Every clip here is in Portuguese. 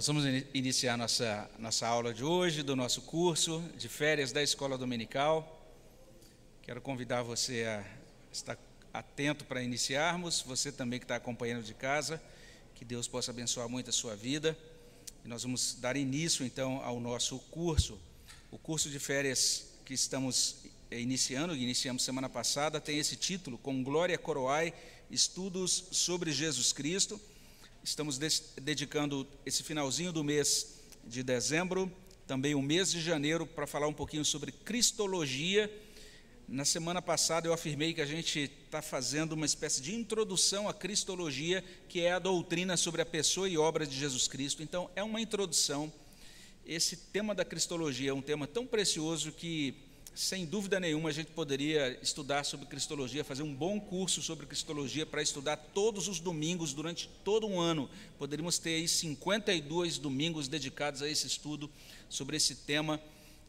Nós vamos iniciar nossa, nossa aula de hoje, do nosso curso de férias da Escola Dominical. Quero convidar você a estar atento para iniciarmos, você também que está acompanhando de casa, que Deus possa abençoar muito a sua vida. E nós vamos dar início então ao nosso curso. O curso de férias que estamos iniciando, iniciamos semana passada, tem esse título, Com Glória Coroai, Estudos sobre Jesus Cristo. Estamos dedicando esse finalzinho do mês de dezembro, também o mês de janeiro, para falar um pouquinho sobre Cristologia. Na semana passada eu afirmei que a gente está fazendo uma espécie de introdução à Cristologia, que é a doutrina sobre a pessoa e obra de Jesus Cristo. Então, é uma introdução. Esse tema da Cristologia é um tema tão precioso que sem dúvida nenhuma, a gente poderia estudar sobre cristologia, fazer um bom curso sobre cristologia para estudar todos os domingos durante todo um ano. Poderíamos ter aí 52 domingos dedicados a esse estudo sobre esse tema.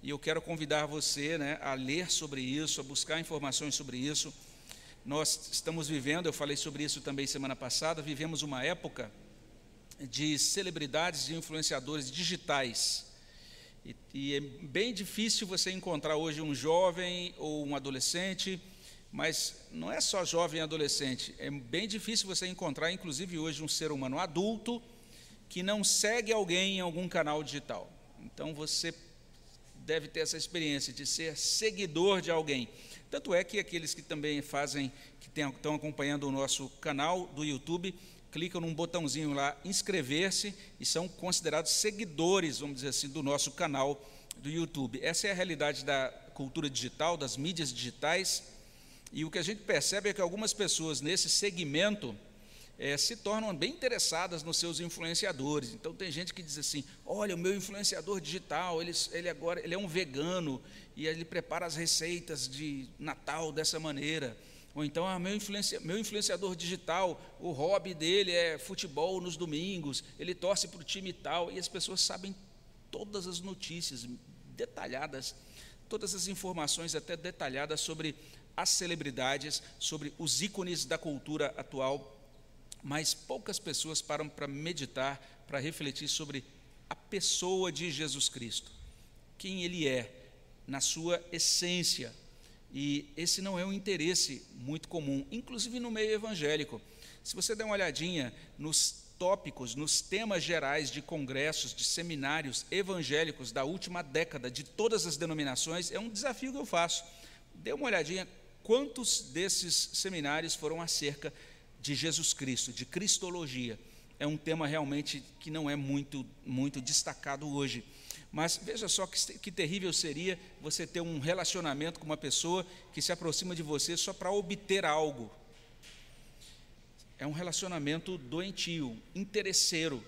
E eu quero convidar você né, a ler sobre isso, a buscar informações sobre isso. Nós estamos vivendo, eu falei sobre isso também semana passada, vivemos uma época de celebridades e influenciadores digitais e, e, é bem difícil você encontrar hoje um jovem ou um adolescente, mas não é só jovem e adolescente, é bem difícil você encontrar, inclusive hoje, um ser humano adulto que não segue alguém em algum canal digital. Então você deve ter essa experiência de ser seguidor de alguém. Tanto é que aqueles que também fazem, que estão acompanhando o nosso canal do YouTube, clicam num botãozinho lá, inscrever-se, e são considerados seguidores, vamos dizer assim, do nosso canal do YouTube. Essa é a realidade da cultura digital, das mídias digitais, e o que a gente percebe é que algumas pessoas nesse segmento é, se tornam bem interessadas nos seus influenciadores. Então tem gente que diz assim: olha, o meu influenciador digital, ele, ele agora ele é um vegano e ele prepara as receitas de Natal dessa maneira. Ou então, ah, meu, influencia, meu influenciador digital, o hobby dele é futebol nos domingos, ele torce para o time tal, e as pessoas sabem todas as notícias detalhadas, todas as informações até detalhadas sobre as celebridades, sobre os ícones da cultura atual, mas poucas pessoas param para meditar, para refletir sobre a pessoa de Jesus Cristo, quem ele é, na sua essência, e esse não é um interesse muito comum, inclusive no meio evangélico. Se você der uma olhadinha nos tópicos, nos temas gerais de congressos, de seminários evangélicos da última década, de todas as denominações, é um desafio que eu faço. Dê uma olhadinha quantos desses seminários foram acerca de Jesus Cristo, de cristologia. É um tema realmente que não é muito, muito destacado hoje. Mas veja só que, que terrível seria você ter um relacionamento com uma pessoa que se aproxima de você só para obter algo. É um relacionamento doentio, interesseiro.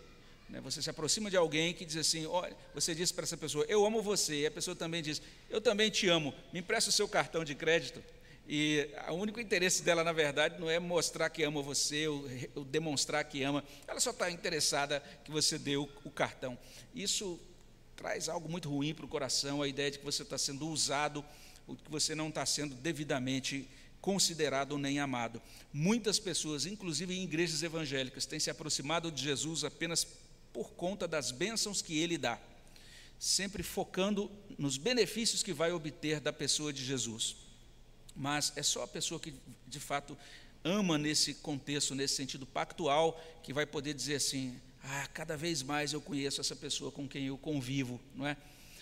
Né? Você se aproxima de alguém que diz assim: olha, você diz para essa pessoa, eu amo você, e a pessoa também diz, eu também te amo, me empresta o seu cartão de crédito. E o único interesse dela, na verdade, não é mostrar que ama você, ou, ou demonstrar que ama, ela só está interessada que você dê o, o cartão. Isso traz algo muito ruim para o coração, a ideia de que você está sendo usado, ou que você não está sendo devidamente considerado nem amado. Muitas pessoas, inclusive em igrejas evangélicas, têm se aproximado de Jesus apenas por conta das bênçãos que ele dá, sempre focando nos benefícios que vai obter da pessoa de Jesus. Mas é só a pessoa que de fato ama nesse contexto, nesse sentido pactual, que vai poder dizer assim: ah, cada vez mais eu conheço essa pessoa com quem eu convivo, não é?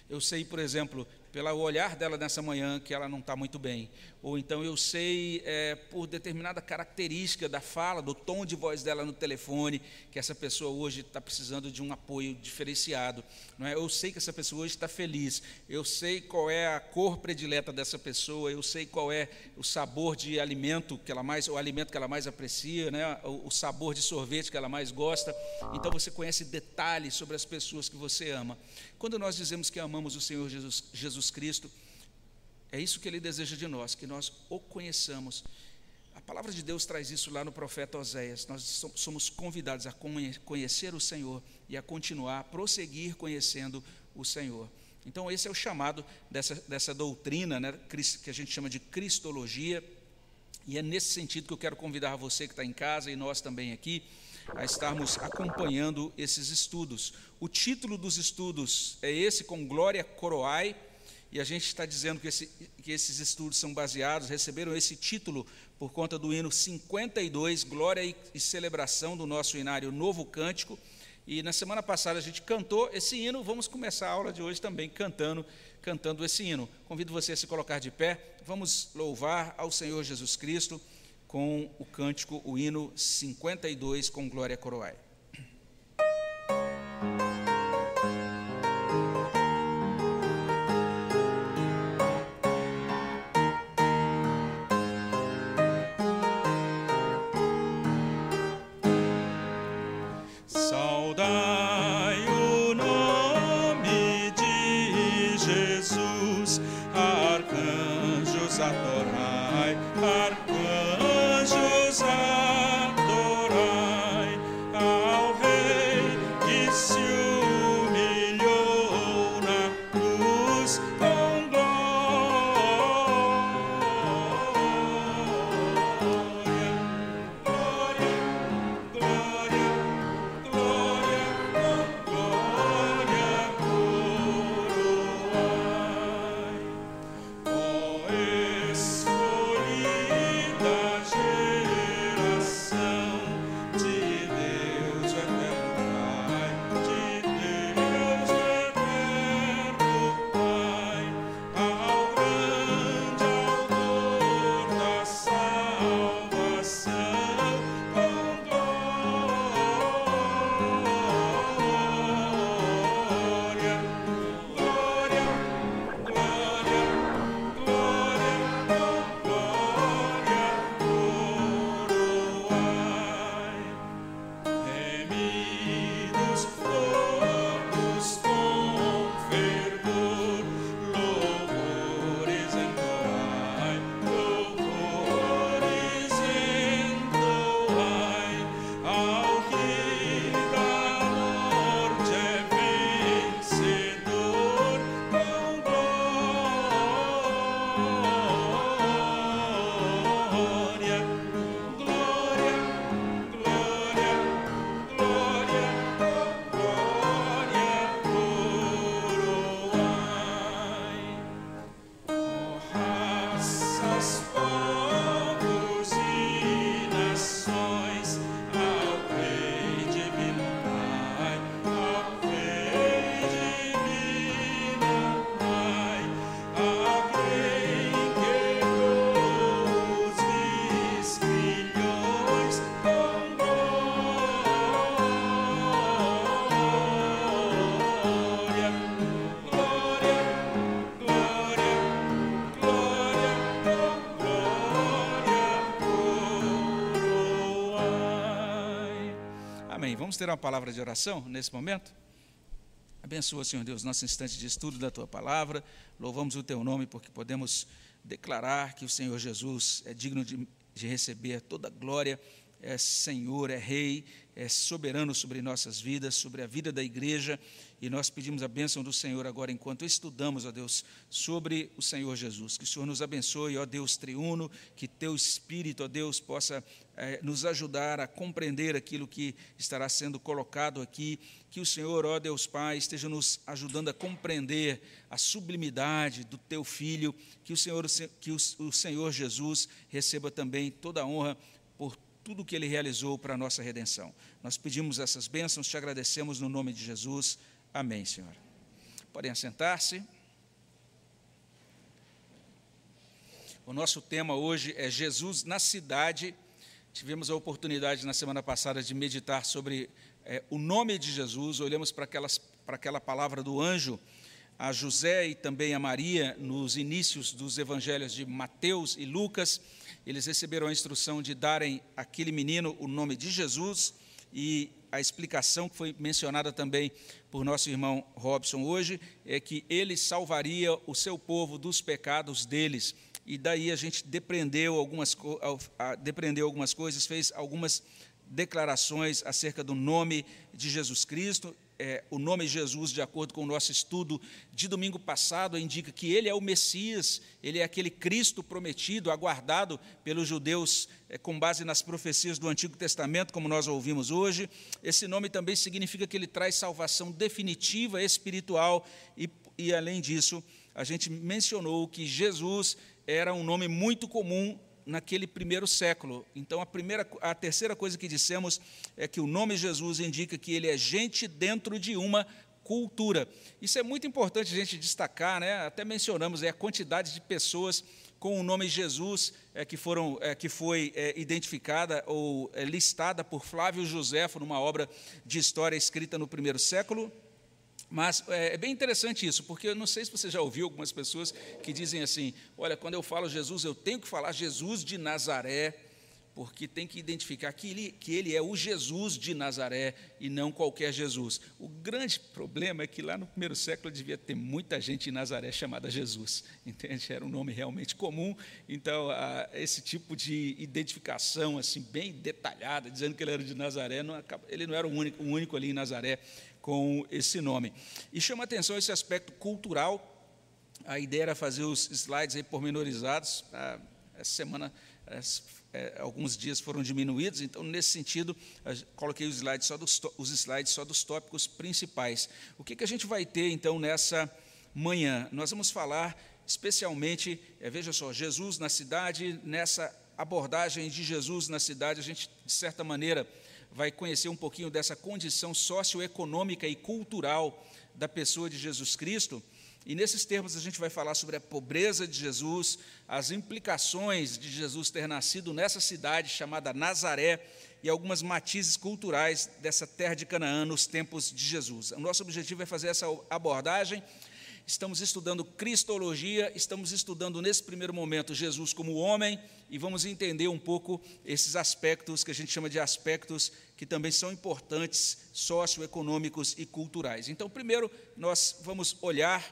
Eu sei, por exemplo, pelo olhar dela nessa manhã que ela não está muito bem. Ou então eu sei, é, por determinada característica da fala, do tom de voz dela no telefone, que essa pessoa hoje está precisando de um apoio diferenciado. Não é? Eu sei que essa pessoa hoje está feliz. Eu sei qual é a cor predileta dessa pessoa. Eu sei qual é o sabor de alimento que ela mais, o alimento que ela mais aprecia, né? o, o sabor de sorvete que ela mais gosta. Então você conhece detalhes sobre as pessoas que você ama. Quando nós dizemos que amamos o Senhor Jesus, Jesus Jesus Cristo. É isso que ele deseja de nós, que nós o conheçamos. A palavra de Deus traz isso lá no profeta Oséias. Nós somos convidados a conhecer o Senhor e a continuar, a prosseguir conhecendo o Senhor. Então, esse é o chamado dessa, dessa doutrina, né, que a gente chama de Cristologia, e é nesse sentido que eu quero convidar você que está em casa e nós também aqui, a estarmos acompanhando esses estudos. O título dos estudos é esse, com Glória Coroai, e a gente está dizendo que, esse, que esses estudos são baseados, receberam esse título por conta do hino 52, Glória e, Celebração do nosso inário Novo Cântico. E na semana passada a gente cantou esse hino, vamos começar a aula de hoje também cantando, cantando esse hino. Convido você a se colocar de pé, vamos louvar ao Senhor Jesus Cristo com o cântico, o hino 52 com Glória Coroai. adorai. Ter uma palavra de oração nesse momento? Abençoa, Senhor Deus, nosso instante de estudo da tua palavra. Louvamos o teu nome porque podemos declarar que o Senhor Jesus é digno de, de receber toda a glória, é Senhor, é Rei, é soberano sobre nossas vidas, sobre a vida da igreja. E nós pedimos a bênção do Senhor agora, enquanto estudamos, ó Deus, sobre o Senhor Jesus. Que o Senhor nos abençoe, ó Deus triuno, que teu Espírito, ó Deus, possa é, nos ajudar a compreender aquilo que estará sendo colocado aqui. Que o Senhor, ó Deus Pai, esteja nos ajudando a compreender a sublimidade do teu Filho. Que o Senhor, que o, o Senhor Jesus receba também toda a honra por tudo que ele realizou para a nossa redenção. Nós pedimos essas bênçãos, te agradecemos no nome de Jesus. Amém, Senhor. Podem assentar-se. O nosso tema hoje é Jesus na cidade. Tivemos a oportunidade na semana passada de meditar sobre é, o nome de Jesus. Olhamos para, aquelas, para aquela palavra do anjo a José e também a Maria nos inícios dos evangelhos de Mateus e Lucas. Eles receberam a instrução de darem àquele menino o nome de Jesus e a explicação que foi mencionada também por nosso irmão Robson hoje é que ele salvaria o seu povo dos pecados deles. E daí a gente depreendeu algumas, depreendeu algumas coisas, fez algumas declarações acerca do nome de Jesus Cristo. É, o nome Jesus, de acordo com o nosso estudo de domingo passado, indica que ele é o Messias, ele é aquele Cristo prometido, aguardado pelos judeus é, com base nas profecias do Antigo Testamento, como nós ouvimos hoje. Esse nome também significa que ele traz salvação definitiva, espiritual, e, e além disso, a gente mencionou que Jesus era um nome muito comum naquele primeiro século. Então, a, primeira, a terceira coisa que dissemos é que o nome Jesus indica que ele é gente dentro de uma cultura. Isso é muito importante a gente destacar, né? até mencionamos é, a quantidade de pessoas com o nome Jesus é, que, foram, é, que foi é, identificada ou é, listada por Flávio Josefo numa obra de história escrita no primeiro século. Mas é, é bem interessante isso, porque eu não sei se você já ouviu algumas pessoas que dizem assim: olha, quando eu falo Jesus, eu tenho que falar Jesus de Nazaré, porque tem que identificar que ele, que ele é o Jesus de Nazaré e não qualquer Jesus. O grande problema é que lá no primeiro século devia ter muita gente em Nazaré chamada Jesus, entende? Era um nome realmente comum, então a, esse tipo de identificação assim bem detalhada, dizendo que ele era de Nazaré, não, ele não era o único, o único ali em Nazaré com esse nome. E chama atenção esse aspecto cultural. A ideia era fazer os slides aí pormenorizados. Ah, essa semana, é, alguns dias foram diminuídos, então, nesse sentido, coloquei os slides, só dos, os slides só dos tópicos principais. O que, que a gente vai ter, então, nessa manhã? Nós vamos falar especialmente, é, veja só, Jesus na cidade, nessa abordagem de Jesus na cidade, a gente, de certa maneira, vai conhecer um pouquinho dessa condição socioeconômica e cultural da pessoa de Jesus Cristo. E nesses termos a gente vai falar sobre a pobreza de Jesus, as implicações de Jesus ter nascido nessa cidade chamada Nazaré e algumas matizes culturais dessa terra de Canaã nos tempos de Jesus. O nosso objetivo é fazer essa abordagem estamos estudando Cristologia, estamos estudando nesse primeiro momento Jesus como homem e vamos entender um pouco esses aspectos que a gente chama de aspectos que também são importantes, socioeconômicos e culturais. Então, primeiro, nós vamos olhar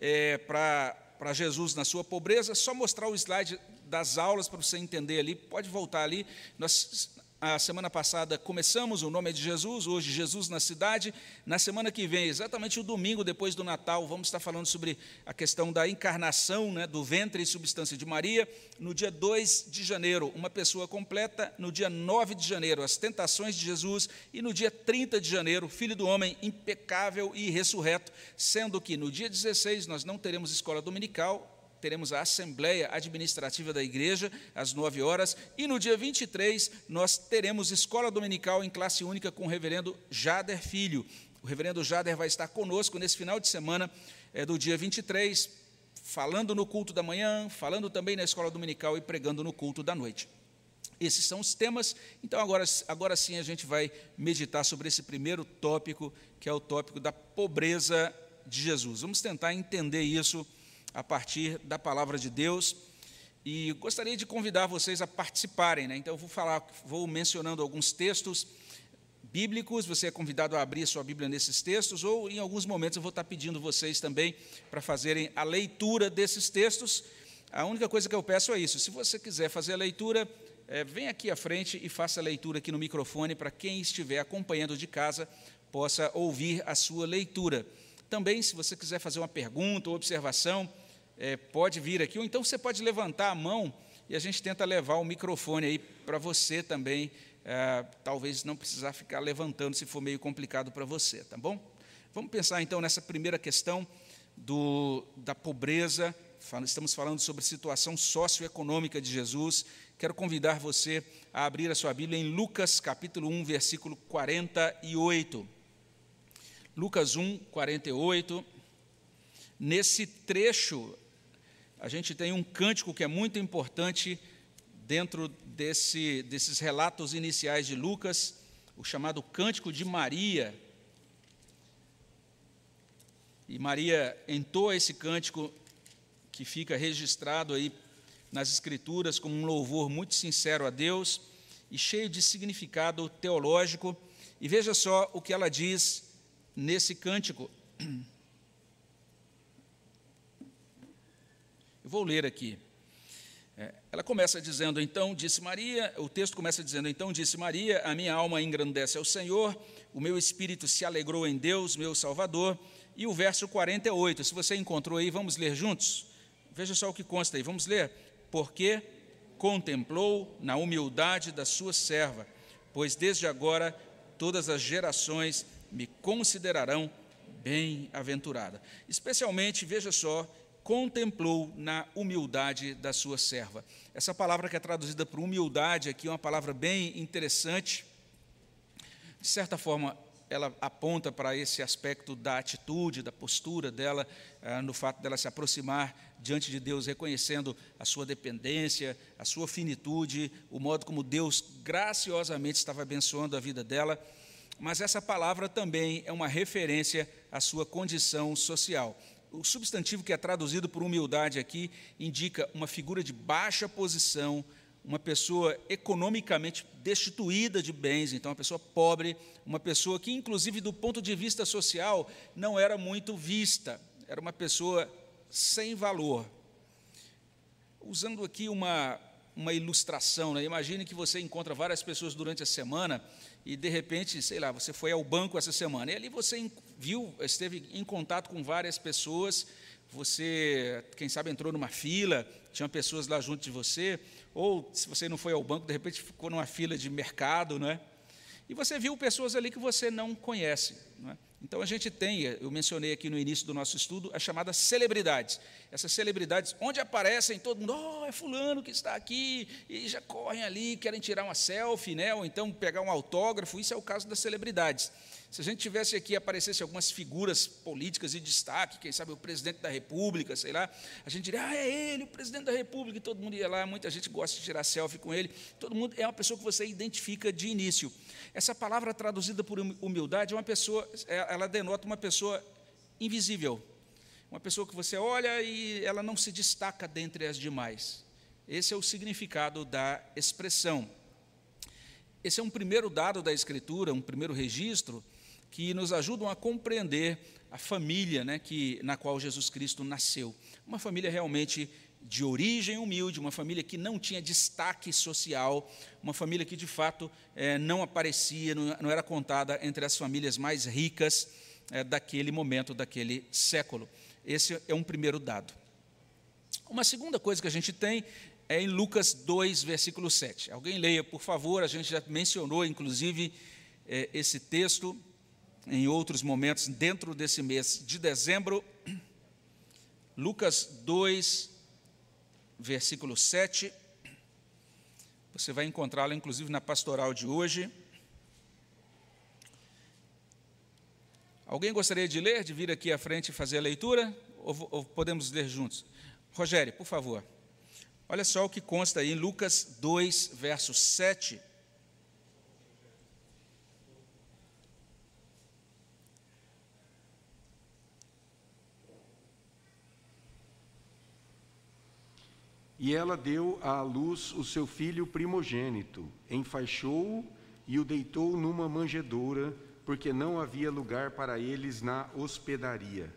é, para Jesus na sua pobreza, só mostrar o slide das aulas para você entender ali, pode voltar ali. Nós a semana passada começamos o nome é de Jesus, hoje Jesus na cidade. Na semana que vem, exatamente o domingo depois do Natal, vamos estar falando sobre a questão da encarnação, né, do ventre e substância de Maria. No dia 2 de janeiro, uma pessoa completa. No dia 9 de janeiro, as tentações de Jesus. E no dia 30 de janeiro, Filho do Homem impecável e ressurreto. Sendo que no dia 16 nós não teremos escola dominical, teremos a Assembleia Administrativa da Igreja, às 9 horas, e no dia 23 nós teremos escola dominical em classe única com o reverendo Jader Filho. O reverendo Jader vai estar conosco nesse final de semana é, do dia 23, falando no culto da manhã, falando também na escola dominical e pregando no culto da noite. Esses são os temas. Então, agora, agora sim, a gente vai meditar sobre esse primeiro tópico, que é o tópico da pobreza de Jesus. Vamos tentar entender isso a partir da palavra de Deus. E gostaria de convidar vocês a participarem, né? Então, eu vou falar, vou mencionando alguns textos bíblicos, você é convidado a abrir sua Bíblia nesses textos, ou em alguns momentos eu vou estar pedindo vocês também para fazerem a leitura desses textos. A única coisa que eu peço é isso: se você quiser fazer a leitura, é, vem aqui à frente e faça a leitura aqui no microfone para quem estiver acompanhando de casa possa ouvir a sua leitura. Também, se você quiser fazer uma pergunta ou observação, é, pode vir aqui, ou então você pode levantar a mão e a gente tenta levar o microfone aí para você também, é, talvez não precisar ficar levantando se for meio complicado para você, tá bom? Vamos pensar então nessa primeira questão do, da pobreza, estamos falando sobre situação socioeconômica de Jesus. Quero convidar você a abrir a sua Bíblia em Lucas capítulo 1, versículo 48. Lucas 1, 48. Nesse trecho, a gente tem um cântico que é muito importante dentro desse, desses relatos iniciais de Lucas, o chamado Cântico de Maria. E Maria entoa esse cântico que fica registrado aí nas Escrituras como um louvor muito sincero a Deus e cheio de significado teológico. E veja só o que ela diz nesse cântico. Eu vou ler aqui. É, ela começa dizendo, então, disse Maria, o texto começa dizendo, então, disse Maria, a minha alma engrandece ao Senhor, o meu espírito se alegrou em Deus, meu Salvador. E o verso 48, se você encontrou aí, vamos ler juntos? Veja só o que consta aí, vamos ler. Porque contemplou na humildade da sua serva, pois desde agora todas as gerações me considerarão bem-aventurada. Especialmente, veja só, contemplou na humildade da sua serva. Essa palavra que é traduzida por humildade aqui é uma palavra bem interessante. De certa forma, ela aponta para esse aspecto da atitude, da postura dela, ah, no fato dela se aproximar diante de Deus, reconhecendo a sua dependência, a sua finitude, o modo como Deus graciosamente estava abençoando a vida dela. Mas essa palavra também é uma referência à sua condição social. O substantivo que é traduzido por humildade aqui indica uma figura de baixa posição, uma pessoa economicamente destituída de bens, então uma pessoa pobre, uma pessoa que, inclusive, do ponto de vista social, não era muito vista, era uma pessoa sem valor. Usando aqui uma, uma ilustração, né? imagine que você encontra várias pessoas durante a semana e, de repente, sei lá, você foi ao banco essa semana e ali você viu, esteve em contato com várias pessoas, você, quem sabe, entrou numa fila, tinha pessoas lá junto de você, ou se você não foi ao banco, de repente ficou numa fila de mercado, não é? E você viu pessoas ali que você não conhece. Não é? Então a gente tem, eu mencionei aqui no início do nosso estudo, as chamadas celebridades. Essas celebridades, onde aparecem, todo mundo, oh, é fulano que está aqui, e já correm ali, querem tirar uma selfie, né? ou então pegar um autógrafo, isso é o caso das celebridades. Se a gente tivesse aqui, aparecesse algumas figuras políticas de destaque, quem sabe o presidente da República, sei lá, a gente diria, ah, é ele, o presidente da República, e todo mundo ia lá, muita gente gosta de tirar selfie com ele, todo mundo é uma pessoa que você identifica de início. Essa palavra traduzida por humildade é uma pessoa, é, ela denota uma pessoa invisível, uma pessoa que você olha e ela não se destaca dentre as demais. Esse é o significado da expressão. Esse é um primeiro dado da Escritura, um primeiro registro que nos ajudam a compreender a família né, que, na qual Jesus Cristo nasceu. Uma família realmente de origem humilde, uma família que não tinha destaque social, uma família que de fato é, não aparecia, não, não, era contada entre as famílias mais ricas é, daquele momento, daquele século. Esse é um primeiro dado. Uma segunda coisa que a gente tem é em Lucas 2, versículo 7. Alguém leia, por favor, a gente já mencionou, inclusive, é, esse texto em outros momentos dentro desse mês de dezembro. Lucas 2, versículo 7. Você vai encontrá-lo, inclusive, na pastoral de hoje. Alguém gostaria de ler, de vir aqui à frente e fazer a leitura? Ou, ou podemos ler juntos? Rogério, por favor. Olha só o que consta aí em Lucas 2, verso 7 E ela deu à luz o seu filho primogênito, enfaixou-o e o deitou numa manjedoura, porque não havia lugar para eles na hospedaria.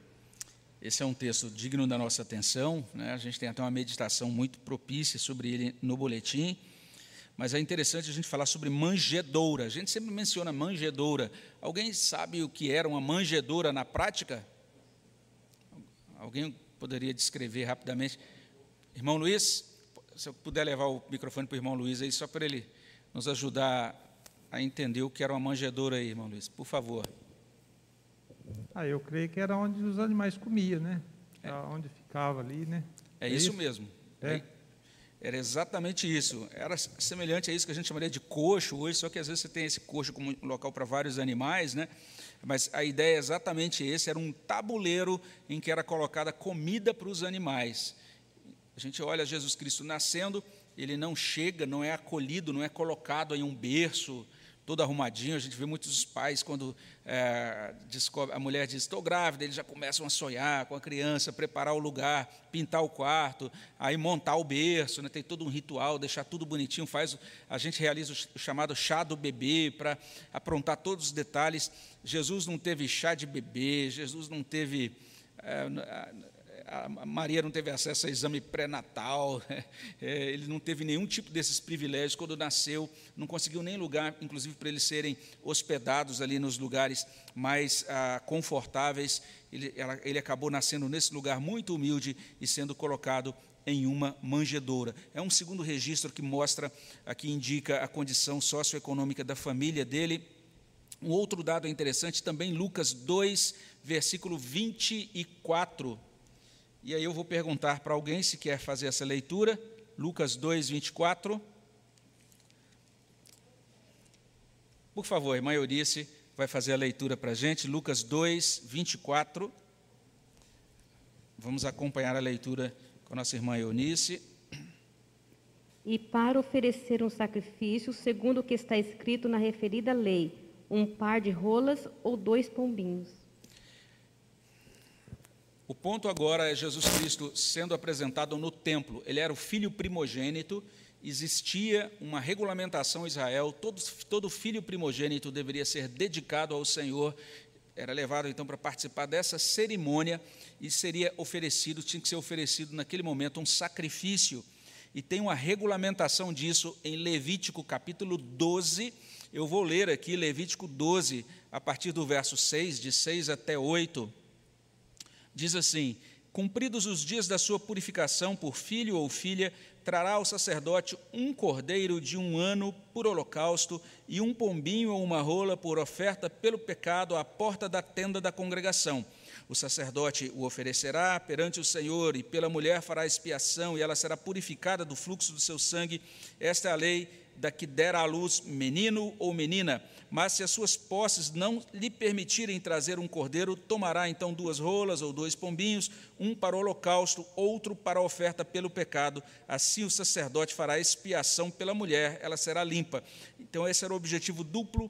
Esse é um texto digno da nossa atenção, né? a gente tem até uma meditação muito propícia sobre ele no boletim, mas é interessante a gente falar sobre manjedoura. A gente sempre menciona manjedoura. Alguém sabe o que era uma manjedoura na prática? Alguém poderia descrever rapidamente? Irmão Luiz, se eu puder levar o microfone para o irmão Luiz aí, só para ele nos ajudar a entender o que era uma manjedoura aí, irmão Luiz, por favor. Ah, eu creio que era onde os animais comiam, né? É. Onde ficava ali, né? É, é isso, isso, mesmo. É. Era exatamente isso. Era semelhante a isso que a gente chamaria de coxo hoje, só que às vezes você tem esse coxo como local para vários animais, né? Mas a ideia é exatamente esse, era um tabuleiro em que era colocada comida para os animais. A gente olha Jesus Cristo nascendo, ele não chega, não é acolhido, não é colocado em um berço todo arrumadinho. A gente vê muitos pais quando é, descobre, a mulher diz estou grávida, eles já começam a sonhar com a criança, preparar o lugar, pintar o quarto, aí montar o berço, né? tem todo um ritual, deixar tudo bonitinho. Faz, a gente realiza o chamado chá do bebê para aprontar todos os detalhes. Jesus não teve chá de bebê, Jesus não teve é, a Maria não teve acesso a exame pré-natal, é, ele não teve nenhum tipo desses privilégios quando nasceu, não conseguiu nem lugar, inclusive para eles serem hospedados ali nos lugares mais ah, confortáveis. Ele, ela, ele acabou nascendo nesse lugar muito humilde e sendo colocado em uma manjedoura. É um segundo registro que mostra, aqui indica a condição socioeconômica da família dele. Um outro dado interessante também, Lucas 2, versículo 24. E aí eu vou perguntar para alguém se quer fazer essa leitura. Lucas 2, 24. Por favor, irmã Eurice vai fazer a leitura para a gente. Lucas 2, 24. Vamos acompanhar a leitura com a nossa irmã Eunice. E para oferecer um sacrifício, segundo o que está escrito na referida lei, um par de rolas ou dois pombinhos. O ponto agora é Jesus Cristo sendo apresentado no templo. Ele era o filho primogênito, existia uma regulamentação em Israel, todo, todo filho primogênito deveria ser dedicado ao Senhor, era levado então para participar dessa cerimônia e seria oferecido, tinha que ser oferecido naquele momento um sacrifício. E tem uma regulamentação disso em Levítico capítulo 12. Eu vou ler aqui Levítico 12, a partir do verso 6, de 6 até 8. Diz assim: Cumpridos os dias da sua purificação por filho ou filha, trará ao sacerdote um cordeiro de um ano por holocausto e um pombinho ou uma rola por oferta pelo pecado à porta da tenda da congregação. O sacerdote o oferecerá perante o Senhor, e pela mulher fará expiação, e ela será purificada do fluxo do seu sangue. Esta é a lei da que dera à luz menino ou menina. Mas se as suas posses não lhe permitirem trazer um cordeiro, tomará então duas rolas ou dois pombinhos, um para o holocausto, outro para a oferta pelo pecado. Assim o sacerdote fará expiação pela mulher, ela será limpa. Então, esse era o objetivo duplo: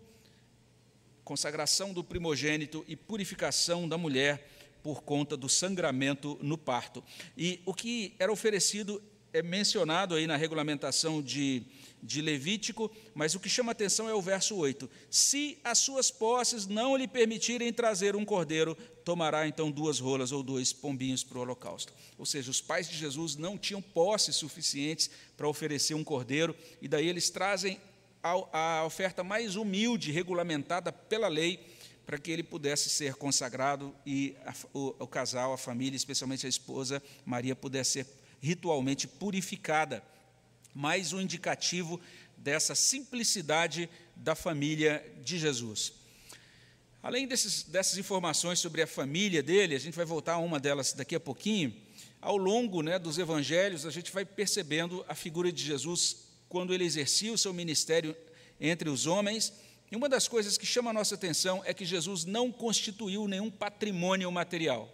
consagração do primogênito e purificação da mulher por conta do sangramento no parto. E o que era oferecido é mencionado aí na regulamentação de de Levítico, mas o que chama atenção é o verso 8: Se as suas posses não lhe permitirem trazer um cordeiro, tomará então duas rolas ou dois pombinhos para o holocausto. Ou seja, os pais de Jesus não tinham posses suficientes para oferecer um cordeiro, e daí eles trazem a, a oferta mais humilde, regulamentada pela lei, para que ele pudesse ser consagrado e a, o, o casal, a família, especialmente a esposa Maria, pudesse ser ritualmente purificada mais um indicativo dessa simplicidade da família de Jesus. Além desses, dessas informações sobre a família dele, a gente vai voltar a uma delas daqui a pouquinho. Ao longo né, dos evangelhos, a gente vai percebendo a figura de Jesus quando ele exercia o seu ministério entre os homens. E uma das coisas que chama a nossa atenção é que Jesus não constituiu nenhum patrimônio material.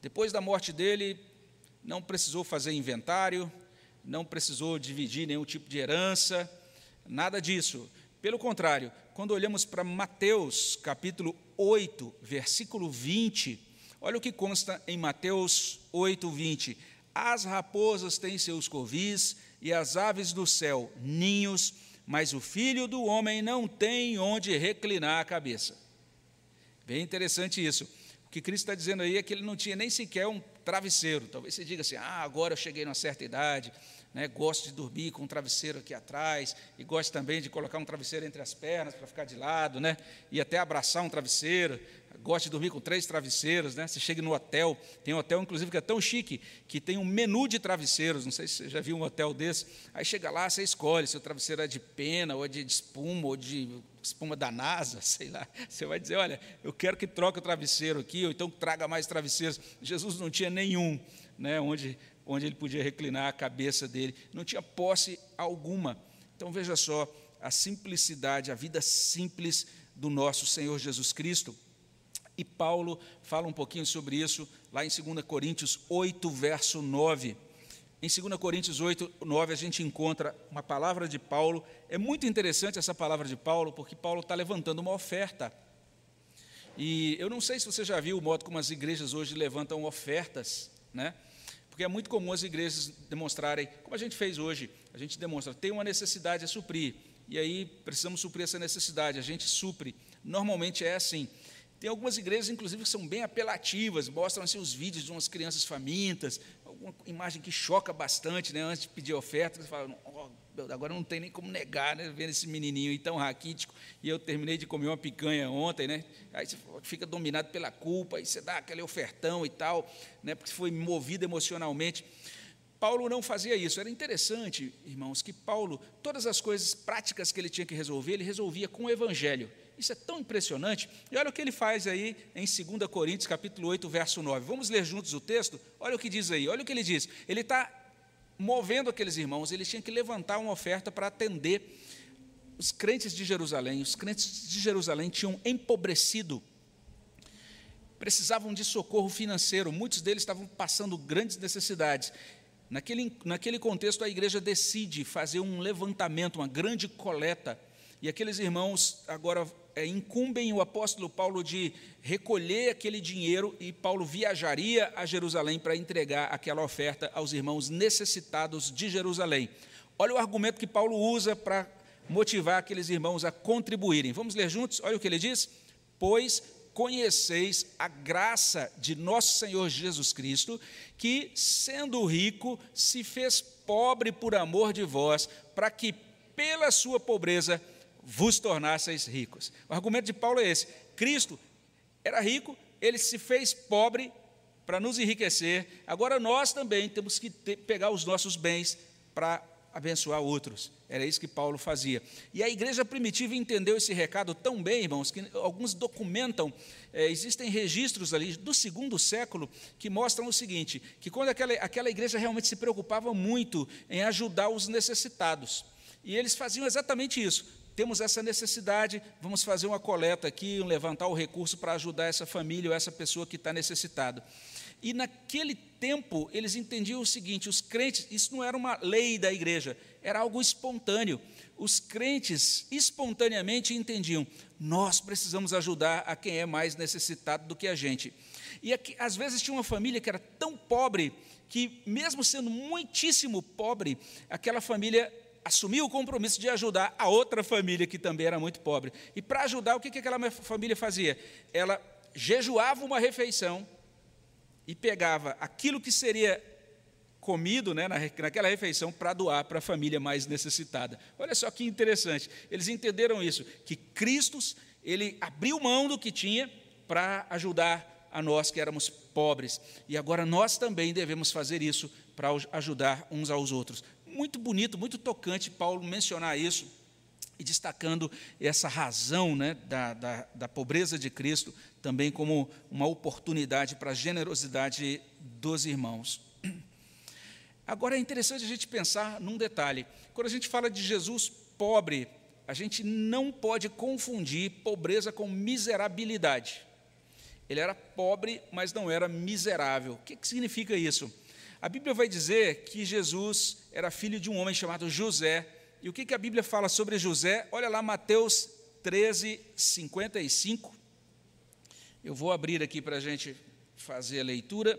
Depois da morte dele, não precisou fazer inventário, não precisou dividir nenhum tipo de herança, nada disso. Pelo contrário, quando olhamos para Mateus capítulo 8, versículo 20, olha o que consta em Mateus 8, 20. As raposas têm seus covis e as aves do céu ninhos, mas o filho do homem não tem onde reclinar a cabeça. Bem interessante isso. O que Cristo está dizendo aí é que ele não tinha nem sequer um travesseiro. Talvez você diga assim: ah, agora eu cheguei numa certa idade, né, gosto de dormir com um travesseiro aqui atrás, e gosto também de colocar um travesseiro entre as pernas para ficar de lado, né, e até abraçar um travesseiro. Gosto de dormir com três travesseiros, né? Você chega no hotel, tem um hotel, inclusive, que é tão chique, que tem um menu de travesseiros. Não sei se você já viu um hotel desse. Aí chega lá, você escolhe se o travesseiro é de pena, ou é de espuma, ou de espuma da NASA, sei lá. Você vai dizer, olha, eu quero que troque o travesseiro aqui, ou então traga mais travesseiros. Jesus não tinha nenhum, né, onde onde ele podia reclinar a cabeça dele, não tinha posse alguma. Então veja só a simplicidade, a vida simples do nosso Senhor Jesus Cristo. E Paulo fala um pouquinho sobre isso lá em 2 Coríntios 8, verso 9. Em 2 Coríntios 8, 9, a gente encontra uma palavra de Paulo. É muito interessante essa palavra de Paulo, porque Paulo está levantando uma oferta. E eu não sei se você já viu o modo como as igrejas hoje levantam ofertas, né? Porque é muito comum as igrejas demonstrarem, como a gente fez hoje, a gente demonstra, tem uma necessidade a suprir, e aí precisamos suprir essa necessidade, a gente supre. Normalmente é assim. Tem algumas igrejas, inclusive, que são bem apelativas, mostram assim, os vídeos de umas crianças famintas, alguma imagem que choca bastante, né? Antes de pedir oferta, você fala, oh, agora não tem nem como negar, né? Vendo esse menininho aí tão raquítico, e eu terminei de comer uma picanha ontem, né? Aí você fica dominado pela culpa, aí você dá aquele ofertão e tal, né? Porque foi movido emocionalmente. Paulo não fazia isso. Era interessante, irmãos, que Paulo, todas as coisas práticas que ele tinha que resolver, ele resolvia com o evangelho. Isso é tão impressionante. E olha o que ele faz aí em 2 Coríntios, capítulo 8, verso 9. Vamos ler juntos o texto? Olha o que diz aí. Olha o que ele diz. Ele está movendo aqueles irmãos, ele tinha que levantar uma oferta para atender os crentes de Jerusalém. Os crentes de Jerusalém tinham empobrecido precisavam de socorro financeiro, muitos deles estavam passando grandes necessidades. Naquele, naquele contexto, a igreja decide fazer um levantamento, uma grande coleta, e aqueles irmãos agora é, incumbem o apóstolo Paulo de recolher aquele dinheiro, e Paulo viajaria a Jerusalém para entregar aquela oferta aos irmãos necessitados de Jerusalém. Olha o argumento que Paulo usa para motivar aqueles irmãos a contribuírem. Vamos ler juntos? Olha o que ele diz. Pois conheceis a graça de nosso Senhor Jesus Cristo, que, sendo rico, se fez pobre por amor de vós, para que, pela sua pobreza, vos tornasseis ricos. O argumento de Paulo é esse: Cristo era rico, ele se fez pobre para nos enriquecer, agora nós também temos que ter, pegar os nossos bens para abençoar outros. Era isso que Paulo fazia. E a igreja primitiva entendeu esse recado tão bem, irmãos, que alguns documentam, é, existem registros ali do segundo século que mostram o seguinte: que quando aquela, aquela igreja realmente se preocupava muito em ajudar os necessitados. E eles faziam exatamente isso. Temos essa necessidade, vamos fazer uma coleta aqui, um levantar o recurso para ajudar essa família ou essa pessoa que está necessitada. E naquele tempo, eles entendiam o seguinte: os crentes, isso não era uma lei da igreja, era algo espontâneo. Os crentes espontaneamente entendiam: nós precisamos ajudar a quem é mais necessitado do que a gente. E aqui, às vezes tinha uma família que era tão pobre que, mesmo sendo muitíssimo pobre, aquela família assumiu o compromisso de ajudar a outra família que também era muito pobre. E para ajudar, o que, que aquela família fazia? Ela jejuava uma refeição e pegava aquilo que seria comido né, naquela refeição para doar para a família mais necessitada. Olha só que interessante. Eles entenderam isso, que Cristo ele abriu mão do que tinha para ajudar a nós que éramos pobres. E agora nós também devemos fazer isso para ajudar uns aos outros. Muito bonito, muito tocante Paulo mencionar isso e destacando essa razão né, da, da, da pobreza de Cristo também como uma oportunidade para a generosidade dos irmãos. Agora é interessante a gente pensar num detalhe. Quando a gente fala de Jesus pobre, a gente não pode confundir pobreza com miserabilidade. Ele era pobre, mas não era miserável. O que, que significa isso? A Bíblia vai dizer que Jesus era filho de um homem chamado José. E o que, que a Bíblia fala sobre José? Olha lá, Mateus 13, 55. Eu vou abrir aqui para a gente fazer a leitura.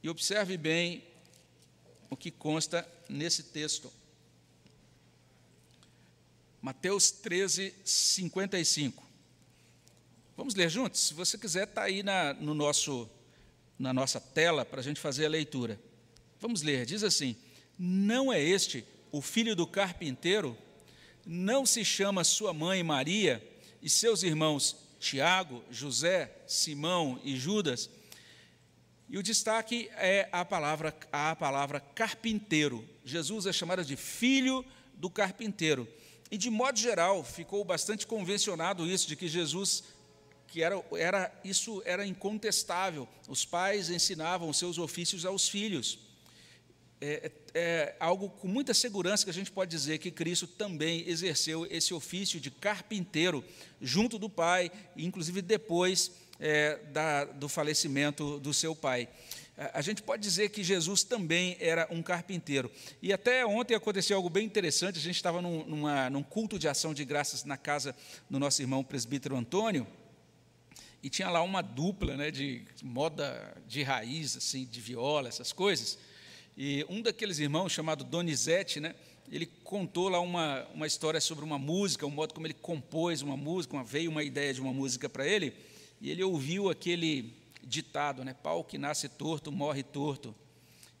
E observe bem o que consta nesse texto. Mateus 13, 55. Vamos ler juntos? Se você quiser, está aí na, no nosso, na nossa tela para a gente fazer a leitura. Vamos ler, diz assim: Não é este o filho do carpinteiro? Não se chama sua mãe Maria? e seus irmãos Tiago, José, Simão e Judas. E o destaque é a palavra, a palavra carpinteiro. Jesus é chamado de filho do carpinteiro. E de modo geral, ficou bastante convencionado isso de que Jesus que era, era isso era incontestável. Os pais ensinavam seus ofícios aos filhos é, é, algo com muita segurança que a gente pode dizer que Cristo também exerceu esse ofício de carpinteiro junto do Pai, inclusive depois é, da, do falecimento do seu pai. A gente pode dizer que Jesus também era um carpinteiro. E até ontem aconteceu algo bem interessante. A gente estava num, numa, num culto de ação de graças na casa do nosso irmão presbítero Antônio, e tinha lá uma dupla né, de moda de raiz, assim, de viola, essas coisas. E um daqueles irmãos, chamado Donizete, né, ele contou lá uma, uma história sobre uma música, o modo como ele compôs uma música, uma, veio uma ideia de uma música para ele, e ele ouviu aquele ditado, né? Pau que nasce torto, morre torto.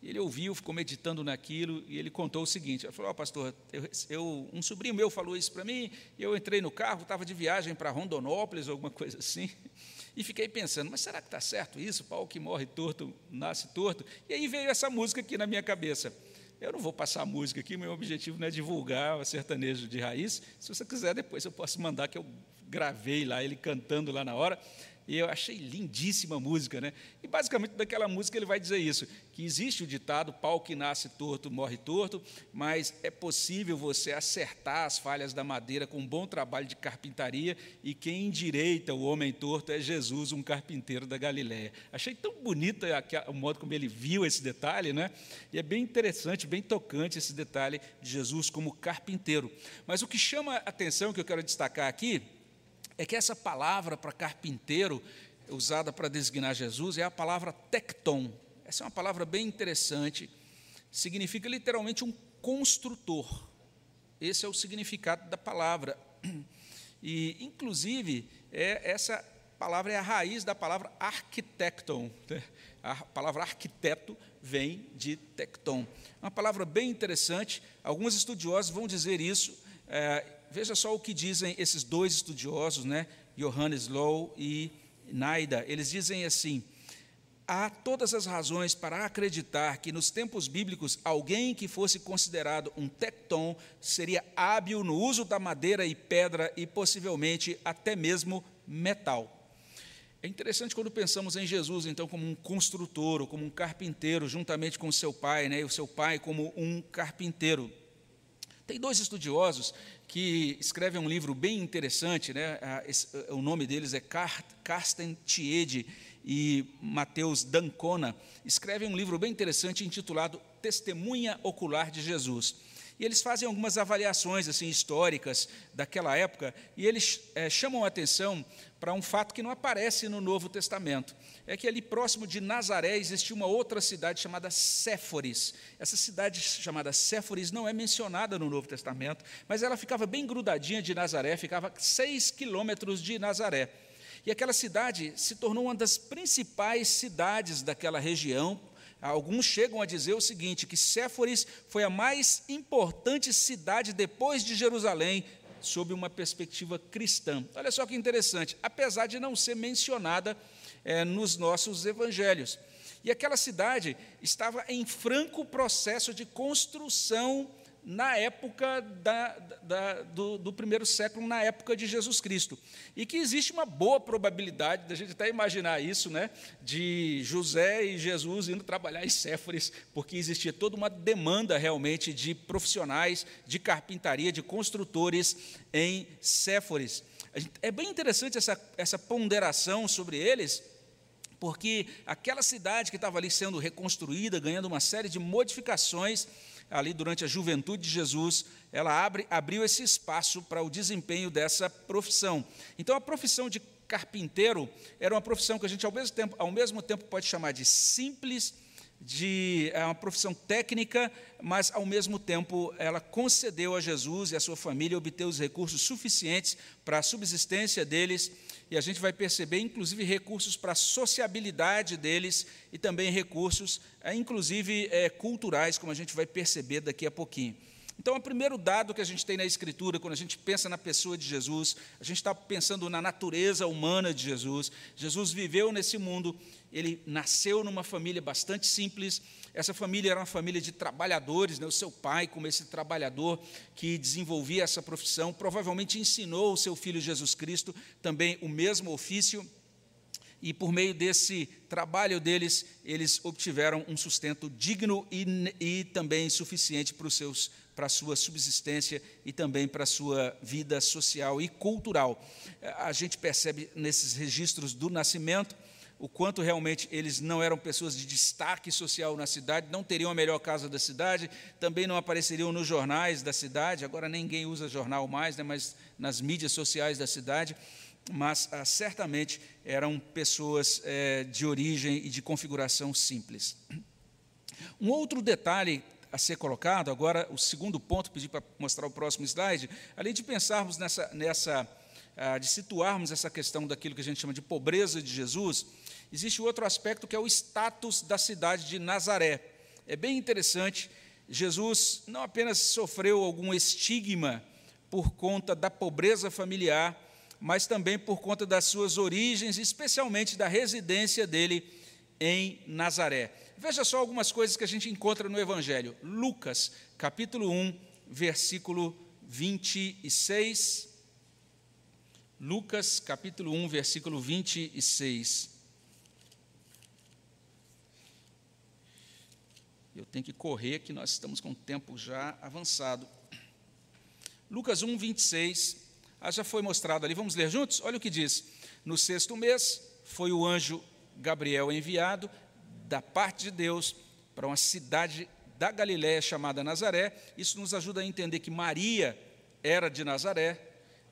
Ele ouviu, ficou meditando naquilo e ele contou o seguinte: ele falou, oh, pastor, eu, eu, um sobrinho meu falou isso para mim, e eu entrei no carro, estava de viagem para Rondonópolis, alguma coisa assim, e fiquei pensando, mas será que está certo isso? Pau que morre torto, nasce torto? E aí veio essa música aqui na minha cabeça. Eu não vou passar a música aqui, meu objetivo não é divulgar o sertanejo de raiz. Se você quiser, depois eu posso mandar que eu gravei lá ele cantando lá na hora. E eu achei lindíssima a música, né? E basicamente daquela música ele vai dizer isso: que existe o ditado pau que nasce torto morre torto, mas é possível você acertar as falhas da madeira com um bom trabalho de carpintaria, e quem endireita o homem torto é Jesus, um carpinteiro da Galiléia. Achei tão bonito o modo como ele viu esse detalhe, né? E é bem interessante, bem tocante esse detalhe de Jesus como carpinteiro. Mas o que chama a atenção, que eu quero destacar aqui, é que essa palavra para carpinteiro, usada para designar Jesus, é a palavra tecton. Essa é uma palavra bem interessante, significa literalmente um construtor. Esse é o significado da palavra. E, inclusive, é, essa palavra é a raiz da palavra arquitecton. A palavra arquiteto vem de tecton. Uma palavra bem interessante, alguns estudiosos vão dizer isso. É, veja só o que dizem esses dois estudiosos, né? Johannes Low e Naida. Eles dizem assim: há todas as razões para acreditar que nos tempos bíblicos alguém que fosse considerado um tecton seria hábil no uso da madeira e pedra e possivelmente até mesmo metal. É interessante quando pensamos em Jesus, então, como um construtor, ou como um carpinteiro, juntamente com seu pai, né, e o seu pai como um carpinteiro. Tem dois estudiosos que escrevem um livro bem interessante, né? o nome deles é Carsten Tiede e Mateus Dancona. Escrevem um livro bem interessante intitulado Testemunha Ocular de Jesus. E eles fazem algumas avaliações assim históricas daquela época e eles é, chamam a atenção para um fato que não aparece no Novo Testamento. É que ali próximo de Nazaré existia uma outra cidade chamada Séforis. Essa cidade chamada Séforis não é mencionada no Novo Testamento, mas ela ficava bem grudadinha de Nazaré, ficava seis quilômetros de Nazaré. E aquela cidade se tornou uma das principais cidades daquela região, Alguns chegam a dizer o seguinte: que Séforis foi a mais importante cidade depois de Jerusalém, sob uma perspectiva cristã. Olha só que interessante, apesar de não ser mencionada é, nos nossos evangelhos. E aquela cidade estava em franco processo de construção na época da, da, do, do, primeiro século, na época de Jesus Cristo. E que existe uma boa probabilidade da gente até imaginar isso, né, de José e Jesus indo trabalhar em Séforis, porque existia toda uma demanda realmente de profissionais de carpintaria, de construtores em Séforis. É bem interessante essa, essa ponderação sobre eles, porque aquela cidade que estava ali sendo reconstruída, ganhando uma série de modificações, ali durante a juventude de Jesus, ela abre, abriu esse espaço para o desempenho dessa profissão. Então, a profissão de carpinteiro era uma profissão que a gente, ao mesmo tempo, ao mesmo tempo pode chamar de simples, de é uma profissão técnica, mas ao mesmo tempo ela concedeu a Jesus e a sua família obter os recursos suficientes para a subsistência deles e a gente vai perceber, inclusive, recursos para a sociabilidade deles e também recursos, é, inclusive, é, culturais, como a gente vai perceber daqui a pouquinho. Então, o primeiro dado que a gente tem na Escritura, quando a gente pensa na pessoa de Jesus, a gente está pensando na natureza humana de Jesus. Jesus viveu nesse mundo, ele nasceu numa família bastante simples. Essa família era uma família de trabalhadores, né? o seu pai, como esse trabalhador que desenvolvia essa profissão, provavelmente ensinou o seu filho Jesus Cristo também o mesmo ofício e por meio desse trabalho deles, eles obtiveram um sustento digno e, e também suficiente para, os seus, para a sua subsistência e também para a sua vida social e cultural. A gente percebe nesses registros do nascimento o quanto realmente eles não eram pessoas de destaque social na cidade, não teriam a melhor casa da cidade, também não apareceriam nos jornais da cidade, agora ninguém usa jornal mais, né, mas nas mídias sociais da cidade mas ah, certamente eram pessoas eh, de origem e de configuração simples. Um outro detalhe a ser colocado, agora o segundo ponto, pedi para mostrar o próximo slide, além de pensarmos nessa, nessa ah, de situarmos essa questão daquilo que a gente chama de pobreza de Jesus, existe outro aspecto que é o status da cidade de Nazaré. É bem interessante, Jesus não apenas sofreu algum estigma por conta da pobreza familiar, mas também por conta das suas origens, especialmente da residência dele em Nazaré. Veja só algumas coisas que a gente encontra no Evangelho. Lucas, capítulo 1, versículo 26. Lucas, capítulo 1, versículo 26. Eu tenho que correr, que nós estamos com o tempo já avançado. Lucas 1, 26. Ah, já foi mostrado ali, vamos ler juntos? Olha o que diz. No sexto mês, foi o anjo Gabriel enviado da parte de Deus para uma cidade da Galiléia chamada Nazaré. Isso nos ajuda a entender que Maria era de Nazaré.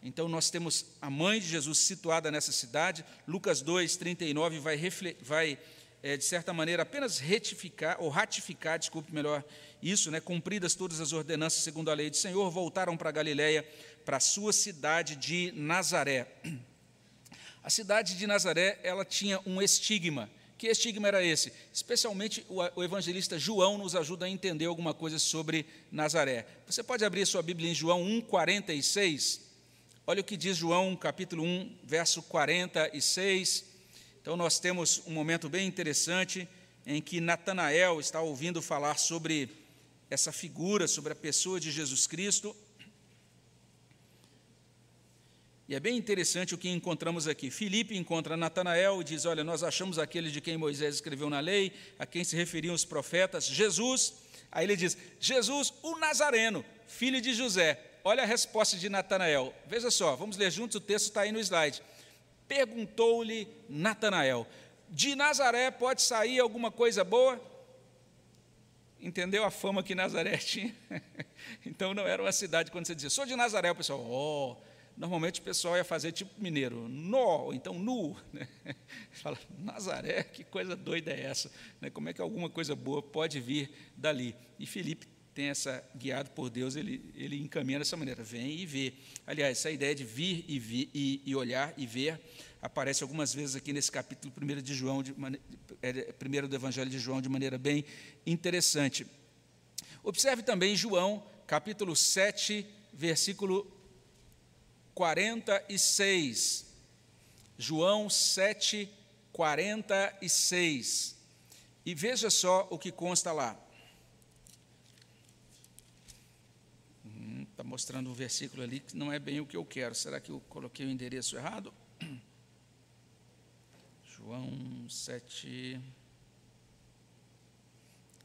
Então nós temos a mãe de Jesus situada nessa cidade. Lucas 2, 39 vai, vai é, de certa maneira, apenas retificar, ou ratificar, desculpe melhor, isso, né, cumpridas todas as ordenanças segundo a lei do Senhor, voltaram para Galiléia, para a sua cidade de Nazaré. A cidade de Nazaré, ela tinha um estigma. Que estigma era esse? Especialmente o evangelista João nos ajuda a entender alguma coisa sobre Nazaré. Você pode abrir sua Bíblia em João 1:46. Olha o que diz João, capítulo 1, verso 46. Então nós temos um momento bem interessante em que Natanael está ouvindo falar sobre essa figura, sobre a pessoa de Jesus Cristo, e é bem interessante o que encontramos aqui. Filipe encontra Natanael e diz: Olha, nós achamos aquele de quem Moisés escreveu na lei, a quem se referiam os profetas, Jesus. Aí ele diz: Jesus, o Nazareno, filho de José. Olha a resposta de Natanael. Veja só, vamos ler juntos, o texto está aí no slide. Perguntou-lhe Natanael: De Nazaré pode sair alguma coisa boa? Entendeu a fama que Nazaré tinha? então não era uma cidade, quando você dizia, sou de Nazaré, o pessoal, oh Normalmente o pessoal ia fazer tipo mineiro, nó, então nu. Né? Fala, Nazaré, que coisa doida é essa? Né? Como é que alguma coisa boa pode vir dali? E Felipe tem essa, guiado por Deus, ele, ele encaminha dessa maneira, vem e vê. Aliás, essa ideia de vir e, vir, e, e olhar e ver aparece algumas vezes aqui nesse capítulo 1 de João, de, é, primeiro do Evangelho de João, de maneira bem interessante. Observe também João, capítulo 7, versículo 46. João 7, 46. E veja só o que consta lá. Está hum, mostrando um versículo ali que não é bem o que eu quero. Será que eu coloquei o endereço errado? João 7.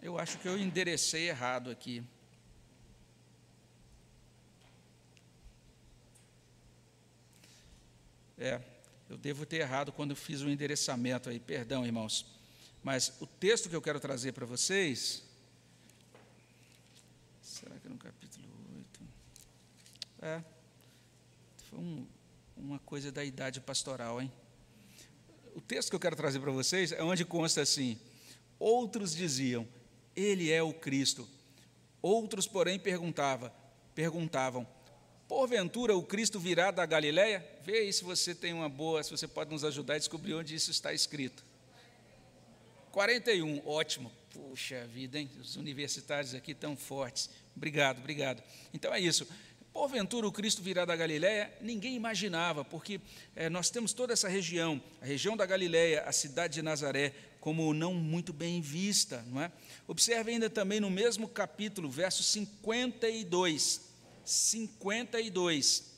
Eu acho que eu enderecei errado aqui. É, eu devo ter errado quando fiz o endereçamento aí, perdão, irmãos. Mas o texto que eu quero trazer para vocês. Será que é no capítulo 8? É. Foi um, uma coisa da idade pastoral, hein? O texto que eu quero trazer para vocês é onde consta assim: Outros diziam, Ele é o Cristo. Outros, porém, perguntava, perguntavam, Porventura o Cristo virá da Galiléia? Vê aí se você tem uma boa, se você pode nos ajudar a descobrir onde isso está escrito. 41, ótimo. Puxa vida, hein? Os universitários aqui tão fortes. Obrigado, obrigado. Então é isso. Porventura o Cristo virá da Galiléia? Ninguém imaginava, porque é, nós temos toda essa região, a região da Galiléia, a cidade de Nazaré, como não muito bem vista, não é? Observe ainda também no mesmo capítulo, verso 52. 52.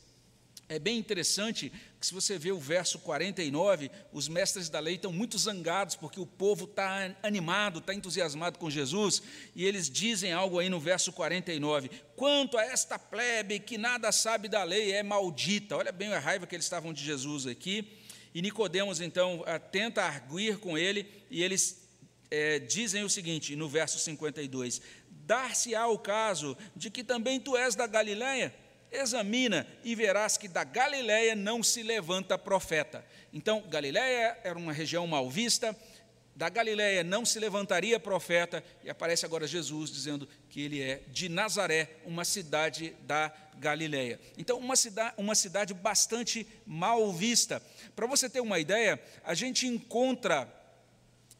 É bem interessante que, se você vê o verso 49, os mestres da lei estão muito zangados porque o povo está animado, está entusiasmado com Jesus, e eles dizem algo aí no verso 49: quanto a esta plebe que nada sabe da lei é maldita. Olha bem a raiva que eles estavam de Jesus aqui. E Nicodemos então tenta arguir com ele, e eles é, dizem o seguinte no verso 52: dar-se-á o caso de que também tu és da Galiléia? Examina e verás que da Galiléia não se levanta profeta. Então, Galiléia era uma região mal vista, da Galiléia não se levantaria profeta, e aparece agora Jesus dizendo que ele é de Nazaré, uma cidade da Galiléia. Então, uma cidade, uma cidade bastante mal vista. Para você ter uma ideia, a gente encontra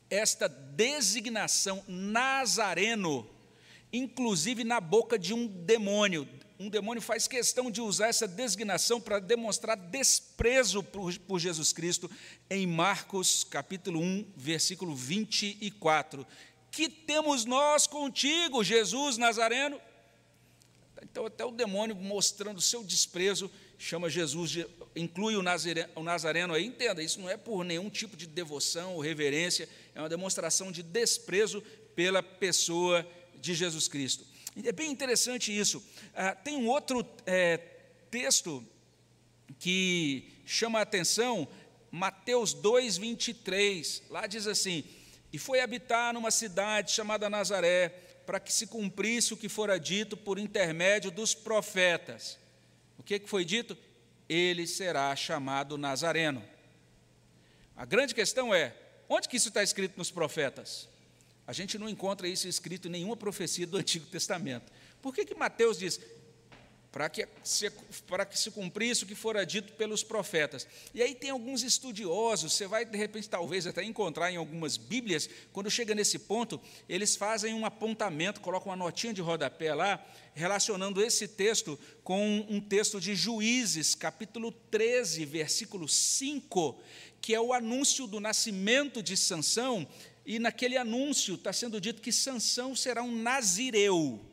esta designação Nazareno, inclusive na boca de um demônio um demônio faz questão de usar essa designação para demonstrar desprezo por, por, Jesus Cristo em Marcos capítulo 1, versículo 24. Que temos nós contigo, Jesus Nazareno? Então, até o demônio mostrando seu desprezo, chama Jesus, de, inclui o nazareno, o nazareno aí, entenda, isso não é por nenhum tipo de devoção ou reverência, é uma demonstração de desprezo pela pessoa de Jesus Cristo. É bem interessante isso. Ah, tem um outro é, texto que chama a atenção, Mateus 2, 23. Lá diz assim: E foi habitar numa cidade chamada Nazaré, para que se cumprisse o que fora dito por intermédio dos profetas. O que, que foi dito? Ele será chamado Nazareno. A grande questão é: onde que isso está escrito nos profetas? A gente não encontra isso escrito em nenhuma profecia do Antigo Testamento. Por que, que Mateus diz? Para que, se, para que se cumprisse o que fora dito pelos profetas. E aí tem alguns estudiosos, você vai de repente talvez até encontrar em algumas Bíblias, quando chega nesse ponto, eles fazem um apontamento, colocam uma notinha de rodapé lá, relacionando esse texto com um texto de Juízes, capítulo 13, versículo 5, que é o anúncio do nascimento de Sansão, e naquele anúncio está sendo dito que Sansão será um nazireu.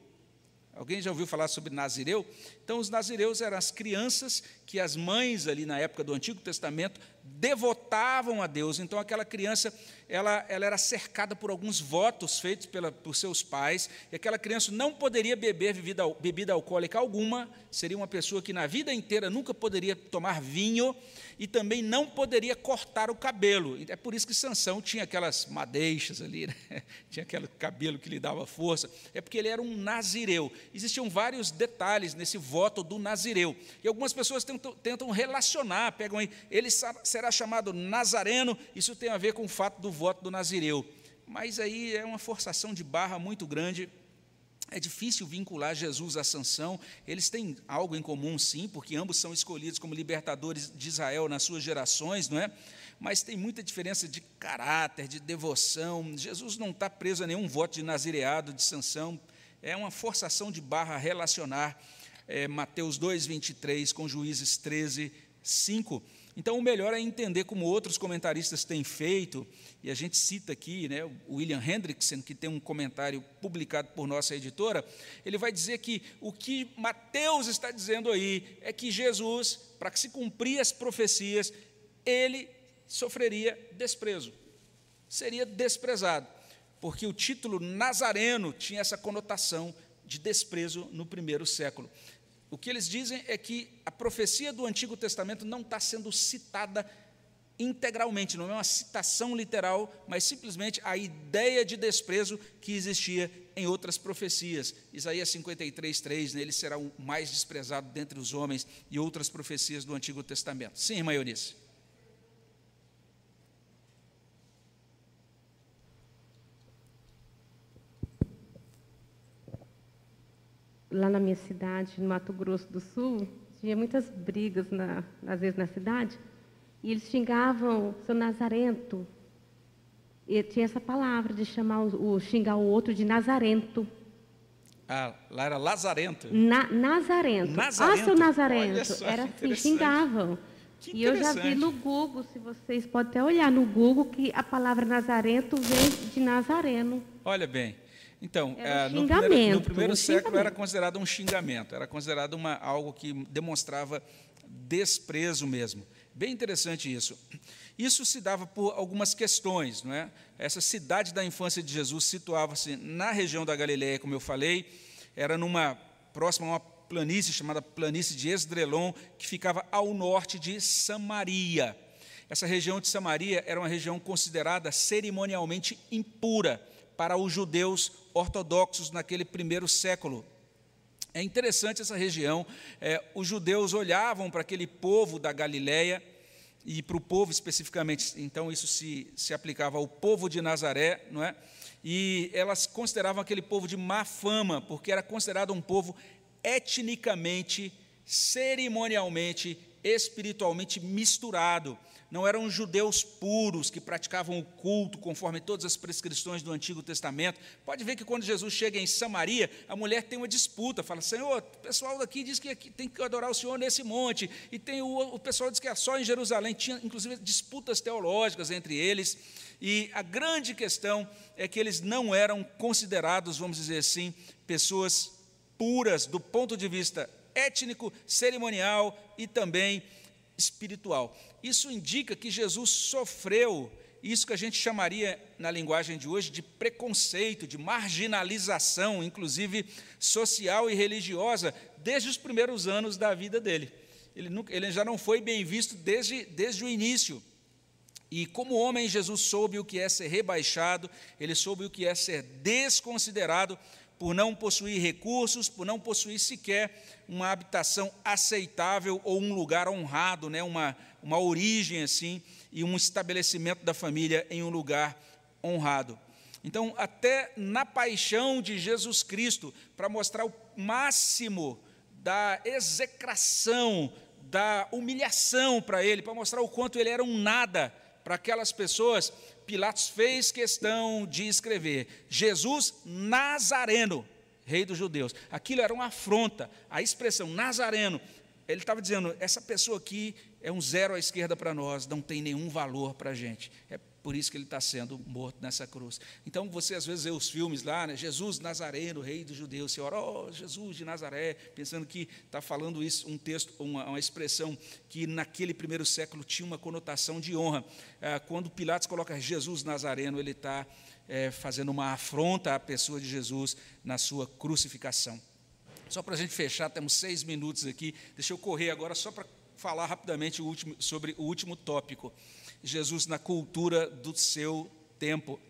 Alguém já ouviu falar sobre nazireu? Então, os nazireus eram as crianças que as mães ali na época do Antigo Testamento devotavam a Deus. Então, aquela criança, ela, ela era cercada por alguns votos feitos pela, por seus pais, e aquela criança não poderia beber bebida, bebida alcoólica alguma, seria uma pessoa que na vida inteira nunca poderia tomar vinho, e também não poderia cortar o cabelo. É por isso que Sansão tinha aquelas madeixas ali, né? tinha aquele cabelo que lhe dava força. É porque ele era um nazireu. Existiam vários detalhes nesse voto do nazireu. E algumas pessoas tentam, tentam relacionar, pegam aí, ele será chamado nazareno, isso tem a ver com o fato do voto do nazireu. Mas aí é uma forçação de barra muito grande é difícil vincular Jesus a Sansão. Eles têm algo em comum, sim, porque ambos são escolhidos como libertadores de Israel nas suas gerações, não é? Mas tem muita diferença de caráter, de devoção. Jesus não está preso a nenhum voto de nazireado de Sansão. É uma forçação de barra relacionar é, Mateus 2, 23 com Juízes 13, 5. Então, o melhor é entender como outros comentaristas têm feito, e a gente cita aqui né, o William Hendrickson, que tem um comentário publicado por nossa editora, ele vai dizer que o que Mateus está dizendo aí é que Jesus, para que se cumprir as profecias, ele sofreria desprezo, seria desprezado, porque o título Nazareno tinha essa conotação de desprezo no primeiro século. O que eles dizem é que a profecia do Antigo Testamento não está sendo citada integralmente, não é uma citação literal, mas simplesmente a ideia de desprezo que existia em outras profecias. Isaías 53, 3, né, ele será o mais desprezado dentre os homens, e outras profecias do Antigo Testamento. Sim, irmã Eunice. Lá na minha cidade, no Mato Grosso do Sul, tinha muitas brigas, na, às vezes, na cidade, e eles xingavam seu Nazarento. E tinha essa palavra de chamar o, o xingar o outro de Nazarento. Ah, lá era Lazarento. Na, Nazarento. Nazarento. Ah, seu Nazarento. Só, era assim, xingavam. e eu já vi no Google, se vocês podem até olhar no Google, que a palavra Nazarento vem de Nazareno. Olha bem, então, um no primeiro, no primeiro um século era considerado um xingamento, era considerado uma, algo que demonstrava desprezo mesmo. Bem interessante isso. Isso se dava por algumas questões, não é? Essa cidade da infância de Jesus situava-se na região da Galileia, como eu falei, era numa próxima a uma planície chamada planície de Esdrelon, que ficava ao norte de Samaria. Essa região de Samaria era uma região considerada cerimonialmente impura para os judeus ortodoxos naquele primeiro século. É interessante essa região. É, os judeus olhavam para aquele povo da Galiléia e para o povo especificamente, então isso se, se aplicava ao povo de Nazaré, não é? E elas consideravam aquele povo de má fama, porque era considerado um povo etnicamente, cerimonialmente, espiritualmente misturado não eram judeus puros que praticavam o culto conforme todas as prescrições do Antigo Testamento. Pode ver que quando Jesus chega em Samaria, a mulher tem uma disputa, fala: Senhor, o pessoal daqui diz que tem que adorar o Senhor nesse monte, e tem o, o pessoal diz que é só em Jerusalém. Tinha inclusive disputas teológicas entre eles, e a grande questão é que eles não eram considerados, vamos dizer assim, pessoas puras do ponto de vista étnico, cerimonial e também espiritual. Isso indica que Jesus sofreu isso que a gente chamaria, na linguagem de hoje, de preconceito, de marginalização, inclusive social e religiosa, desde os primeiros anos da vida dele. Ele, nunca, ele já não foi bem visto desde, desde o início. E como homem, Jesus soube o que é ser rebaixado, ele soube o que é ser desconsiderado por não possuir recursos, por não possuir sequer uma habitação aceitável ou um lugar honrado, né? uma, uma origem assim, e um estabelecimento da família em um lugar honrado. Então, até na paixão de Jesus Cristo, para mostrar o máximo da execração, da humilhação para ele, para mostrar o quanto ele era um nada para aquelas pessoas, Pilatos fez questão de escrever: Jesus Nazareno, Rei dos Judeus. Aquilo era uma afronta. A expressão Nazareno, ele estava dizendo: essa pessoa aqui é um zero à esquerda para nós, não tem nenhum valor para a gente. É por isso que ele está sendo morto nessa cruz. Então você às vezes vê os filmes lá, né? Jesus Nazareno, rei dos judeus, você ora, oh, Jesus de Nazaré, pensando que está falando isso, um texto, uma, uma, expressão que naquele primeiro século tinha uma conotação de honra. É, quando Pilatos coloca Jesus Nazareno, ele está é, fazendo uma afronta à pessoa de Jesus na sua crucificação. Só para a gente fechar, temos seis minutos aqui. Deixa eu correr agora só para falar rapidamente o último, sobre o último tópico. Jesus na cultura do seu tempo.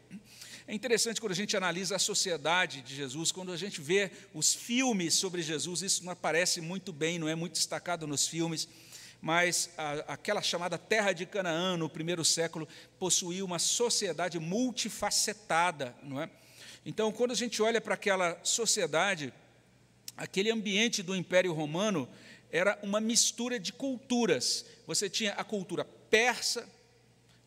É interessante quando a gente analisa a sociedade de Jesus, quando a gente vê os filmes sobre Jesus, isso não aparece muito bem, não é muito destacado nos filmes, mas a, aquela chamada Terra de Canaã, no primeiro século, possuía uma sociedade multifacetada, não é? Então, quando a gente olha para aquela sociedade, aquele ambiente do Império Romano era uma mistura de culturas. Você tinha a cultura persa,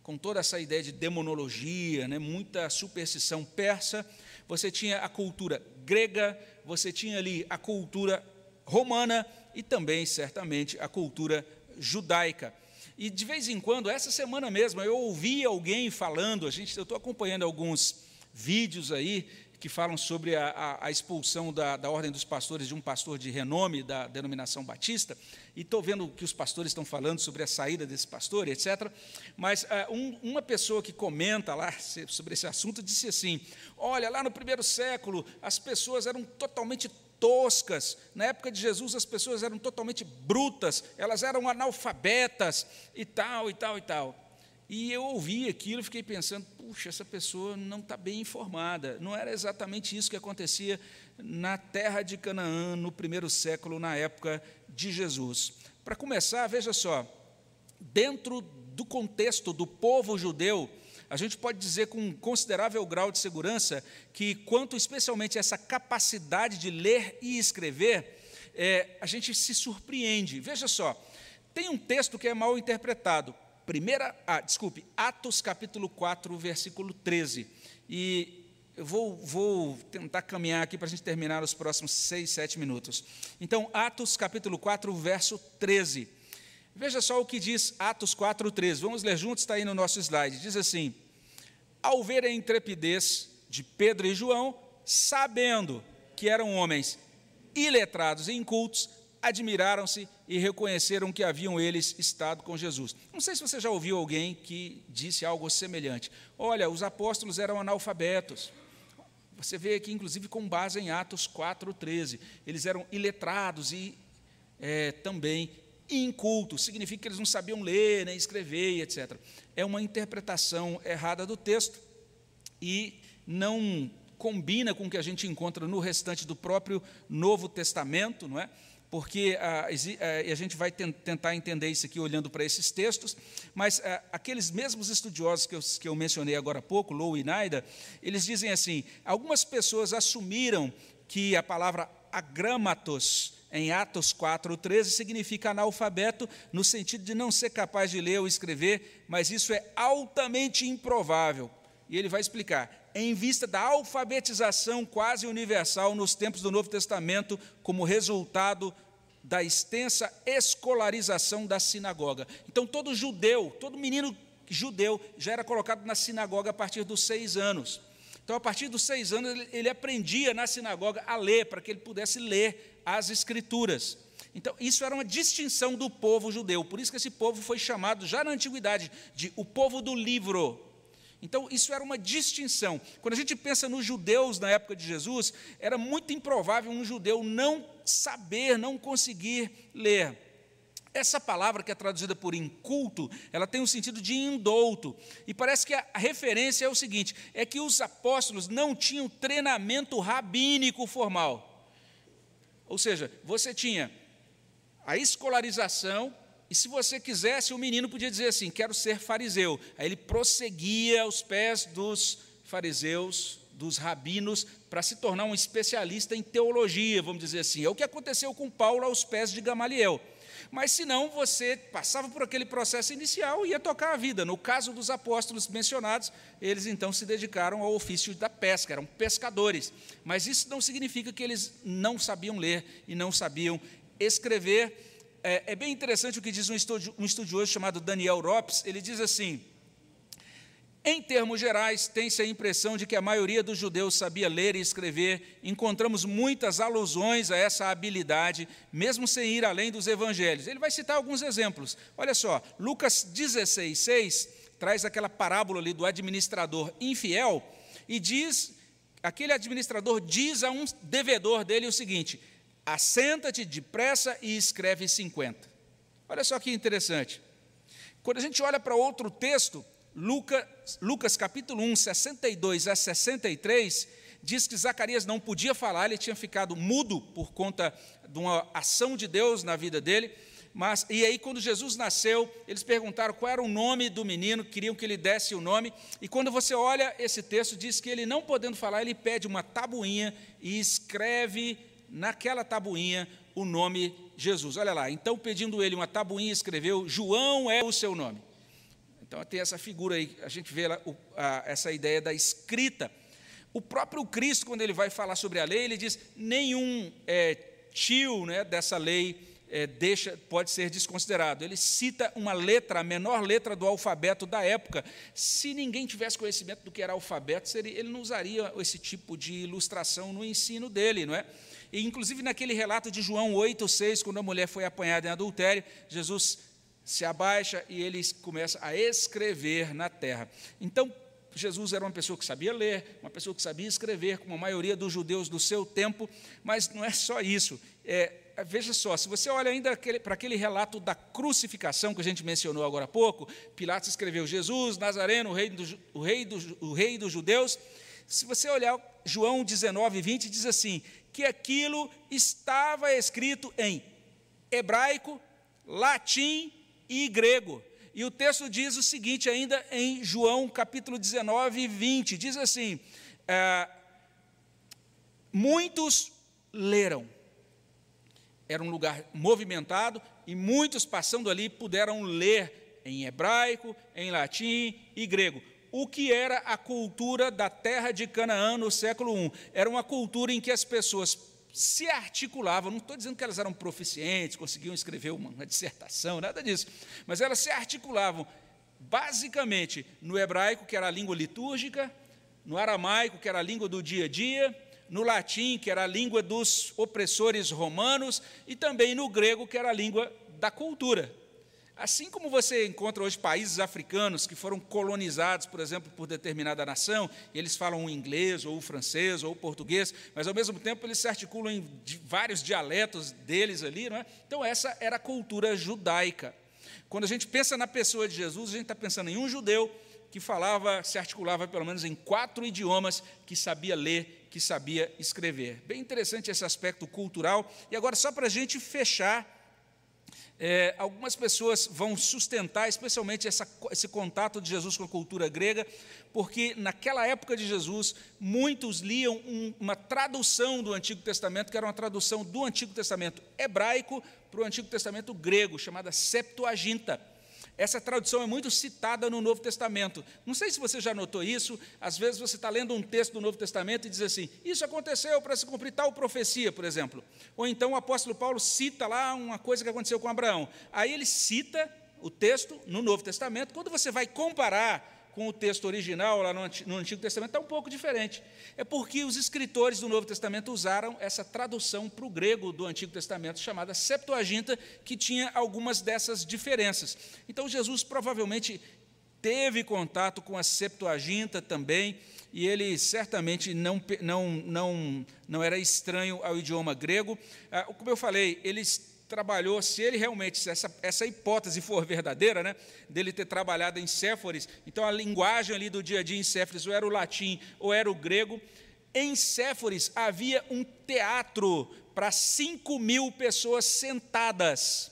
com toda essa ideia de demonologia, né, muita superstição persa, você tinha a cultura grega, você tinha ali a cultura romana e também, certamente, a cultura judaica. E de vez em quando, essa semana mesmo, eu ouvi alguém falando, a gente, eu estou acompanhando alguns vídeos aí que falam sobre a, a, a expulsão da, da, ordem dos pastores de um pastor de renome da denominação batista, e estou vendo o que os pastores estão falando sobre a saída desse pastor, etc. Mas uh, um, uma pessoa que comenta lá sobre esse assunto disse assim: olha, lá no primeiro século as pessoas eram totalmente toscas. Na época de Jesus, as pessoas eram totalmente brutas, elas eram analfabetas e tal, e tal, e tal. E eu ouvi aquilo fiquei pensando, puxa, essa pessoa não está bem informada. Não era exatamente isso que acontecia na terra de Canaã, no primeiro século, na época de Jesus. Para começar, veja só, dentro do contexto do povo judeu, a gente pode dizer com um considerável grau de segurança que, quanto especialmente essa capacidade de ler e escrever, é, a gente se surpreende. Veja só, tem um texto que é mal interpretado. Primeira, ah, desculpe, Atos capítulo 4, versículo 13. E eu vou, vou tentar caminhar aqui para a gente terminar os próximos seis, sete minutos. Então, Atos capítulo 4, verso 13. Veja só o que diz Atos 4, 13. Vamos ler juntos, está aí no nosso slide. Diz assim: Ao ver a intrepidez de Pedro e João, sabendo que eram homens iletrados e incultos, admiraram-se e reconheceram que haviam eles estado com Jesus. Não sei se você já ouviu alguém que disse algo semelhante. Olha, os apóstolos eram analfabetos. Você vê aqui, inclusive, com base em Atos 4,13. Eles eram iletrados e é, também incultos. Significa que eles não sabiam ler, nem escrever, etc. É uma interpretação errada do texto e não combina com o que a gente encontra no restante do próprio Novo Testamento, não é? Porque ah, ah, a gente vai tentar entender isso aqui olhando para esses textos, mas ah, aqueles mesmos estudiosos que eu, que eu mencionei agora há pouco, Low e Naida, eles dizem assim: algumas pessoas assumiram que a palavra agramatos, em Atos 4,13, significa analfabeto, no sentido de não ser capaz de ler ou escrever, mas isso é altamente improvável. E ele vai explicar. Em vista da alfabetização quase universal nos tempos do Novo Testamento, como resultado da extensa escolarização da sinagoga. Então, todo judeu, todo menino judeu já era colocado na sinagoga a partir dos seis anos. Então, a partir dos seis anos, ele, aprendia na sinagoga a ler, para que ele pudesse ler as Escrituras. Então, isso era uma distinção do povo judeu. Por isso que esse povo foi chamado, já na antiguidade, de o povo do livro. Então, isso era uma distinção. Quando a gente pensa nos judeus na época de Jesus, era muito improvável um judeu não saber, não conseguir ler. Essa palavra que é traduzida por inculto, ela tem um sentido de indouto. E parece que a referência é o seguinte: é que os apóstolos não tinham treinamento rabínico formal. Ou seja, você tinha a escolarização, e se você quisesse, o menino podia dizer assim: quero ser fariseu. Aí ele prosseguia aos pés dos fariseus, dos rabinos, para se tornar um especialista em teologia, vamos dizer assim. É o que aconteceu com Paulo aos pés de Gamaliel. Mas se não, você passava por aquele processo inicial e ia tocar a vida. No caso dos apóstolos mencionados, eles então se dedicaram ao ofício da pesca, eram pescadores. Mas isso não significa que eles não sabiam ler e não sabiam escrever. É, é bem interessante o que diz um estudioso chamado Daniel Ropes. Ele diz assim: em termos gerais, tem-se a impressão de que a maioria dos judeus sabia ler e escrever. Encontramos muitas alusões a essa habilidade, mesmo sem ir além dos evangelhos. Ele vai citar alguns exemplos. Olha só, Lucas 16, 6 traz aquela parábola ali do administrador infiel e diz: aquele administrador diz a um devedor dele o seguinte: assenta-te depressa e escreve 50. Olha só que interessante. Quando a gente olha para outro texto, Lucas, Lucas capítulo 1, 62 a 63, diz que Zacarias não podia falar, ele tinha ficado mudo por conta de uma ação de Deus na vida dele. Mas, e aí, quando Jesus nasceu, eles perguntaram qual era o nome do menino, queriam que ele desse o nome. E quando você olha esse texto, diz que ele, não podendo falar, ele pede uma tabuinha e escreve naquela tabuinha o nome Jesus. Olha lá, então, pedindo ele uma tabuinha, escreveu: João é o seu nome. Então tem essa figura aí, a gente vê lá, o, a, essa ideia da escrita. O próprio Cristo, quando ele vai falar sobre a lei, ele diz: nenhum é, tio né, dessa lei é, deixa, pode ser desconsiderado. Ele cita uma letra, a menor letra do alfabeto da época. Se ninguém tivesse conhecimento do que era alfabeto, seria, ele não usaria esse tipo de ilustração no ensino dele, não é? E, inclusive, naquele relato de João 8,6, quando a mulher foi apanhada em adultério, Jesus se abaixa e ele começa a escrever na terra. Então, Jesus era uma pessoa que sabia ler, uma pessoa que sabia escrever, como a maioria dos judeus do seu tempo, mas não é só isso. É, veja só, se você olha ainda para aquele relato da crucificação que a gente mencionou agora há pouco, Pilatos escreveu Jesus, Nazareno, o rei, do, o rei, do, o rei dos judeus. Se você olhar João 19, 20, diz assim: que aquilo estava escrito em hebraico, latim e grego. E o texto diz o seguinte, ainda em João capítulo 19, 20: diz assim: é, muitos leram. Era um lugar movimentado e muitos passando ali puderam ler em hebraico, em latim e grego. O que era a cultura da terra de Canaã no século I? Era uma cultura em que as pessoas se articulavam, não estou dizendo que elas eram proficientes, conseguiam escrever uma, uma dissertação, nada disso, mas elas se articulavam basicamente no hebraico, que era a língua litúrgica, no aramaico, que era a língua do dia a dia, no latim, que era a língua dos opressores romanos, e também no grego, que era a língua da cultura. Assim como você encontra hoje países africanos que foram colonizados, por exemplo, por determinada nação, e eles falam o inglês, ou o francês, ou o português, mas ao mesmo tempo eles se articulam em vários dialetos deles ali, não é? Então, essa era a cultura judaica. Quando a gente pensa na pessoa de Jesus, a gente está pensando em um judeu que falava, se articulava pelo menos em quatro idiomas, que sabia ler, que sabia escrever. Bem interessante esse aspecto cultural. E agora, só para a gente fechar é, algumas pessoas vão sustentar, especialmente essa, esse contato de Jesus com a cultura grega, porque naquela época de Jesus, muitos liam um, uma tradução do Antigo Testamento, que era uma tradução do Antigo Testamento hebraico para o Antigo Testamento grego, chamada Septuaginta. Essa tradução é muito citada no Novo Testamento. Não sei se você já notou isso. Às vezes você está lendo um texto do Novo Testamento e diz assim: Isso aconteceu para se cumprir tal profecia, por exemplo. Ou então o apóstolo Paulo cita lá uma coisa que aconteceu com Abraão. Aí ele cita o texto no Novo Testamento. Quando você vai comparar com o texto original lá no Antigo Testamento está um pouco diferente. É porque os escritores do Novo Testamento usaram essa tradução para o grego do Antigo Testamento, chamada Septuaginta, que tinha algumas dessas diferenças. Então, Jesus provavelmente teve contato com a Septuaginta também, e ele certamente não, não, não, não era estranho ao idioma grego. Ah, como eu falei, eles trabalhou, se ele realmente, se essa, essa hipótese for verdadeira, né, dele ter trabalhado em Séforis, então a linguagem ali do dia a dia em Séforis, ou era o latim ou era o grego, em Séforis havia um teatro para 5 mil pessoas sentadas.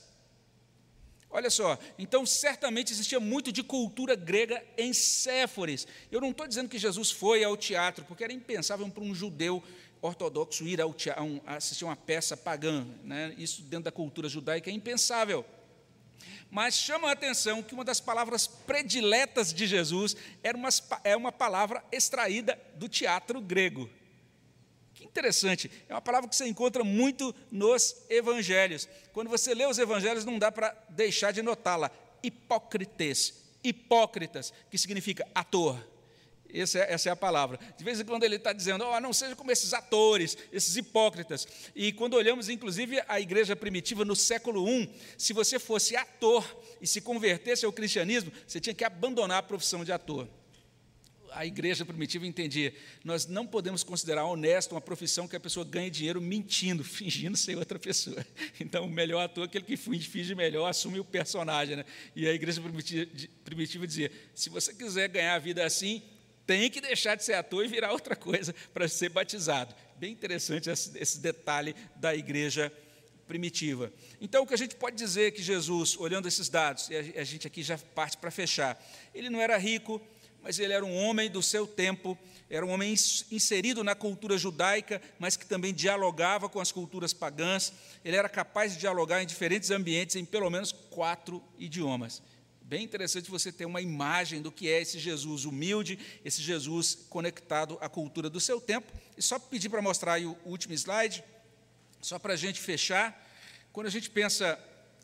Olha só, então certamente existia muito de cultura grega em Séforis. Eu não estou dizendo que Jesus foi ao teatro, porque era impensável para um judeu ortodoxo ir ao teatro, assistir uma peça pagã. Né? Isso dentro da cultura judaica é impensável. Mas chama a atenção que uma das palavras prediletas de Jesus era uma, é uma palavra extraída do teatro grego. Que interessante, é uma palavra que você encontra muito nos evangelhos. Quando você lê os evangelhos, não dá para deixar de notá-la. Hipócrites, hipócritas, que significa ator essa é, essa é, a palavra. De vez em quando ele está dizendo, oh, não seja como esses atores, esses hipócritas. E quando olhamos, inclusive, a igreja primitiva no século I, se você fosse ator e se convertesse ao cristianismo, você tinha que abandonar a profissão de ator. A igreja primitiva entendia, nós não podemos considerar honesto uma profissão que a pessoa ganhe dinheiro mentindo, fingindo ser outra pessoa. Então, o melhor ator é aquele que finge melhor, assume o personagem. Né? E a igreja primitiva dizia: se você quiser ganhar a vida assim, tem que deixar de ser ator e virar outra coisa para ser batizado. Bem interessante esse, esse, detalhe da igreja primitiva. Então, o que a gente pode dizer que Jesus, olhando esses dados, e a gente aqui já parte para fechar, ele não era rico, mas ele era um homem do seu tempo, era um homem inserido na cultura judaica, mas que também dialogava com as culturas pagãs. Ele era capaz de dialogar em diferentes ambientes, em pelo menos quatro idiomas. Bem interessante você ter uma imagem do que é esse Jesus humilde, esse Jesus conectado à cultura do seu tempo. E só pedir para mostrar aí o último slide, só para a gente fechar. Quando a gente pensa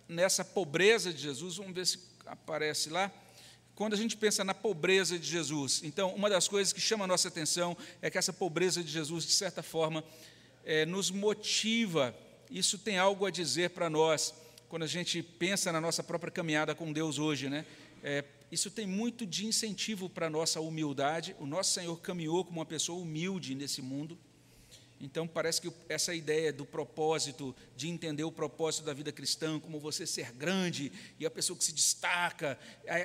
nessa pobreza de Jesus, vamos ver se aparece lá. Quando a gente pensa na pobreza de Jesus, então, uma das coisas que chama a nossa atenção é que essa pobreza de Jesus, de certa forma, é, nos motiva, isso tem algo a dizer para nós quando a gente pensa na nossa própria caminhada com Deus hoje, né? É, isso tem muito de incentivo para a nossa humildade. O nosso Senhor caminhou como uma pessoa humilde nesse mundo. Então, parece que essa ideia do propósito, de entender o propósito da vida cristã, como você ser grande e a pessoa que se destaca,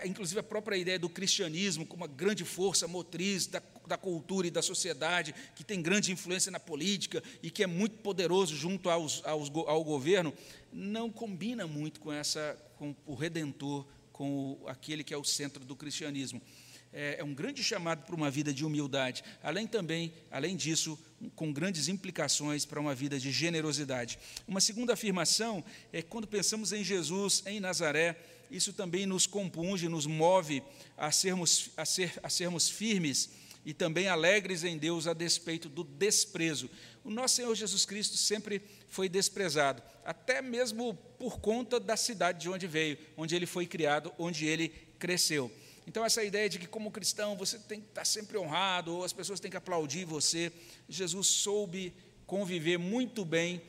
inclusive a própria ideia do cristianismo como uma grande força motriz da, da cultura e da sociedade, que tem grande influência na política e que é muito poderoso junto aos, aos, ao governo, não combina muito com essa com o redentor, com o, aquele que é o centro do cristianismo. É, é um grande chamado para uma vida de humildade, além também, além disso, com grandes implicações para uma vida de generosidade. Uma segunda afirmação é quando pensamos em Jesus em Nazaré, isso também nos compunge, nos move a sermos, a ser, a sermos firmes e também alegres em Deus a despeito do desprezo. O nosso Senhor Jesus Cristo sempre foi desprezado, até mesmo por conta da cidade de onde veio, onde ele foi criado, onde ele cresceu. Então, essa ideia de que, como cristão, você tem que estar sempre honrado, ou as pessoas têm que aplaudir você, Jesus soube conviver muito bem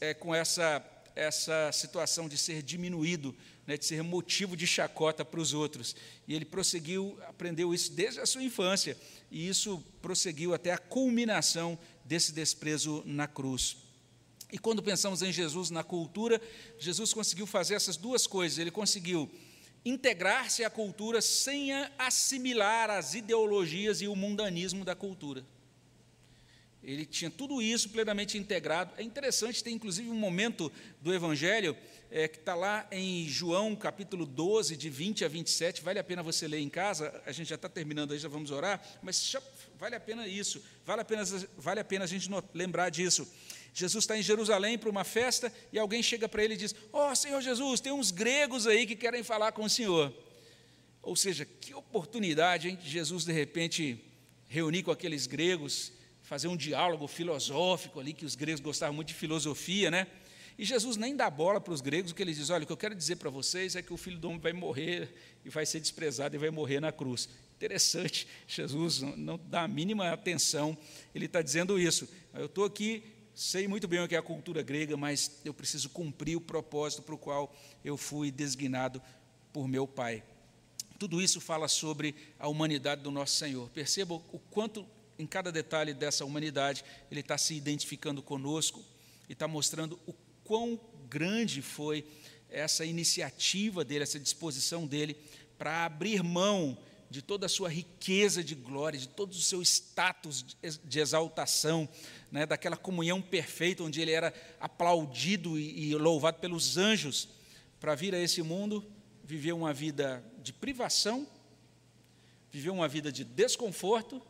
é, com essa, essa situação de ser diminuído, né, de ser motivo de chacota para os outros. E ele prosseguiu, aprendeu isso desde a sua infância, e isso prosseguiu até a culminação desse desprezo na cruz. E quando pensamos em Jesus na cultura, Jesus conseguiu fazer essas duas coisas. Ele conseguiu integrar-se à cultura sem assimilar as ideologias e o mundanismo da cultura. Ele tinha tudo isso plenamente integrado. É interessante, tem inclusive um momento do Evangelho é, que está lá em João capítulo 12, de 20 a 27. Vale a pena você ler em casa, a gente já está terminando aí, já vamos orar, mas vale a pena isso, vale a pena, vale a, pena a gente lembrar disso. Jesus está em Jerusalém para uma festa e alguém chega para ele e diz: Ó oh, Senhor Jesus, tem uns gregos aí que querem falar com o Senhor. Ou seja, que oportunidade, hein, Jesus de repente reunir com aqueles gregos fazer um diálogo filosófico ali, que os gregos gostavam muito de filosofia, né? E Jesus nem dá bola para os gregos, o que ele diz: olha, o que eu quero dizer para vocês é que o filho do homem vai morrer e vai ser desprezado e vai morrer na cruz. Interessante, Jesus não dá a mínima atenção, ele está dizendo isso. Eu estou aqui, sei muito bem o que é a cultura grega, mas eu preciso cumprir o propósito para o qual eu fui designado por meu Pai. Tudo isso fala sobre a humanidade do nosso Senhor. Perceba o quanto em cada detalhe dessa humanidade, ele está se identificando conosco e está mostrando o quão grande foi essa iniciativa dele, essa disposição dele para abrir mão de toda a sua riqueza de glória, de todo o seu status de exaltação, né, daquela comunhão perfeita onde ele era aplaudido e, e louvado pelos anjos, para vir a esse mundo, viver uma vida de privação, viver uma vida de desconforto,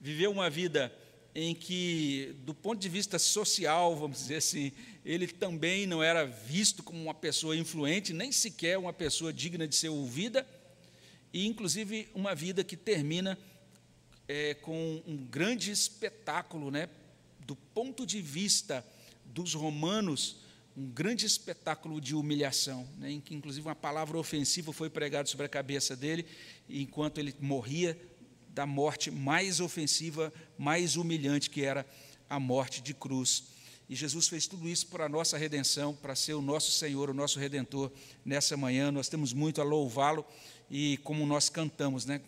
viveu uma vida em que, do ponto de vista social, vamos dizer assim, ele também não era visto como uma pessoa influente, nem sequer uma pessoa digna de ser ouvida, e inclusive uma vida que termina é, com um grande espetáculo, né, do ponto de vista dos romanos, um grande espetáculo de humilhação, né, em que inclusive uma palavra ofensiva foi pregada sobre a cabeça dele, enquanto ele morria da morte mais ofensiva, mais humilhante, que era a morte de cruz. E Jesus fez tudo isso para a nossa redenção, para ser o nosso Senhor, o nosso Redentor nessa manhã. Nós temos muito a louvá-lo e, como nós cantamos, né?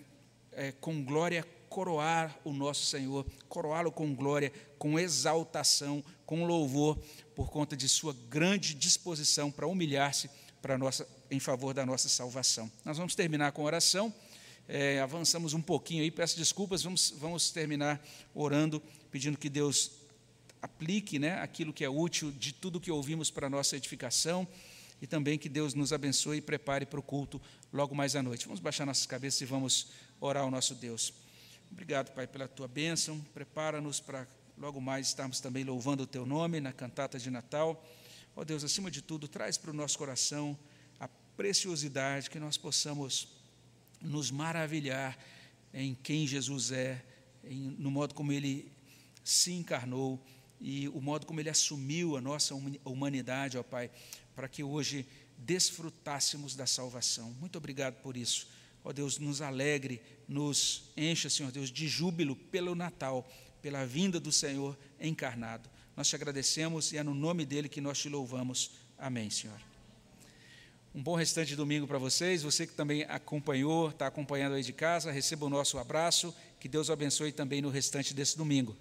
É, com glória coroar o nosso Senhor, coroá-lo com glória, com exaltação, com louvor, por conta de sua grande disposição para humilhar-se para nossa, em favor da nossa salvação. Nós vamos terminar com oração é, avançamos um pouquinho aí, peço desculpas, vamos, vamos terminar orando, pedindo que Deus aplique né, aquilo que é útil de tudo que ouvimos para a nossa edificação e também que Deus nos abençoe e prepare para o culto logo mais à noite. Vamos baixar nossas cabeças e vamos orar ao nosso Deus. Obrigado, Pai, pela tua bênção. Prepara-nos para logo mais estarmos também louvando o teu nome na cantata de Natal. Ó Deus, acima de tudo, traz para o nosso coração a preciosidade que nós possamos nos maravilhar em quem Jesus é, em, no modo como ele se encarnou e o modo como ele assumiu a nossa humanidade, ó Pai, para que hoje desfrutássemos da salvação. Muito obrigado por isso. Ó Deus, nos alegre, nos encha, Senhor Deus, de júbilo pelo Natal, pela vinda do Senhor encarnado. Nós te agradecemos e é no nome dele que nós te louvamos. Amém, Senhor. Um bom restante de domingo para vocês. Você que também acompanhou, está acompanhando aí de casa, receba o nosso abraço. Que Deus abençoe também no restante desse domingo.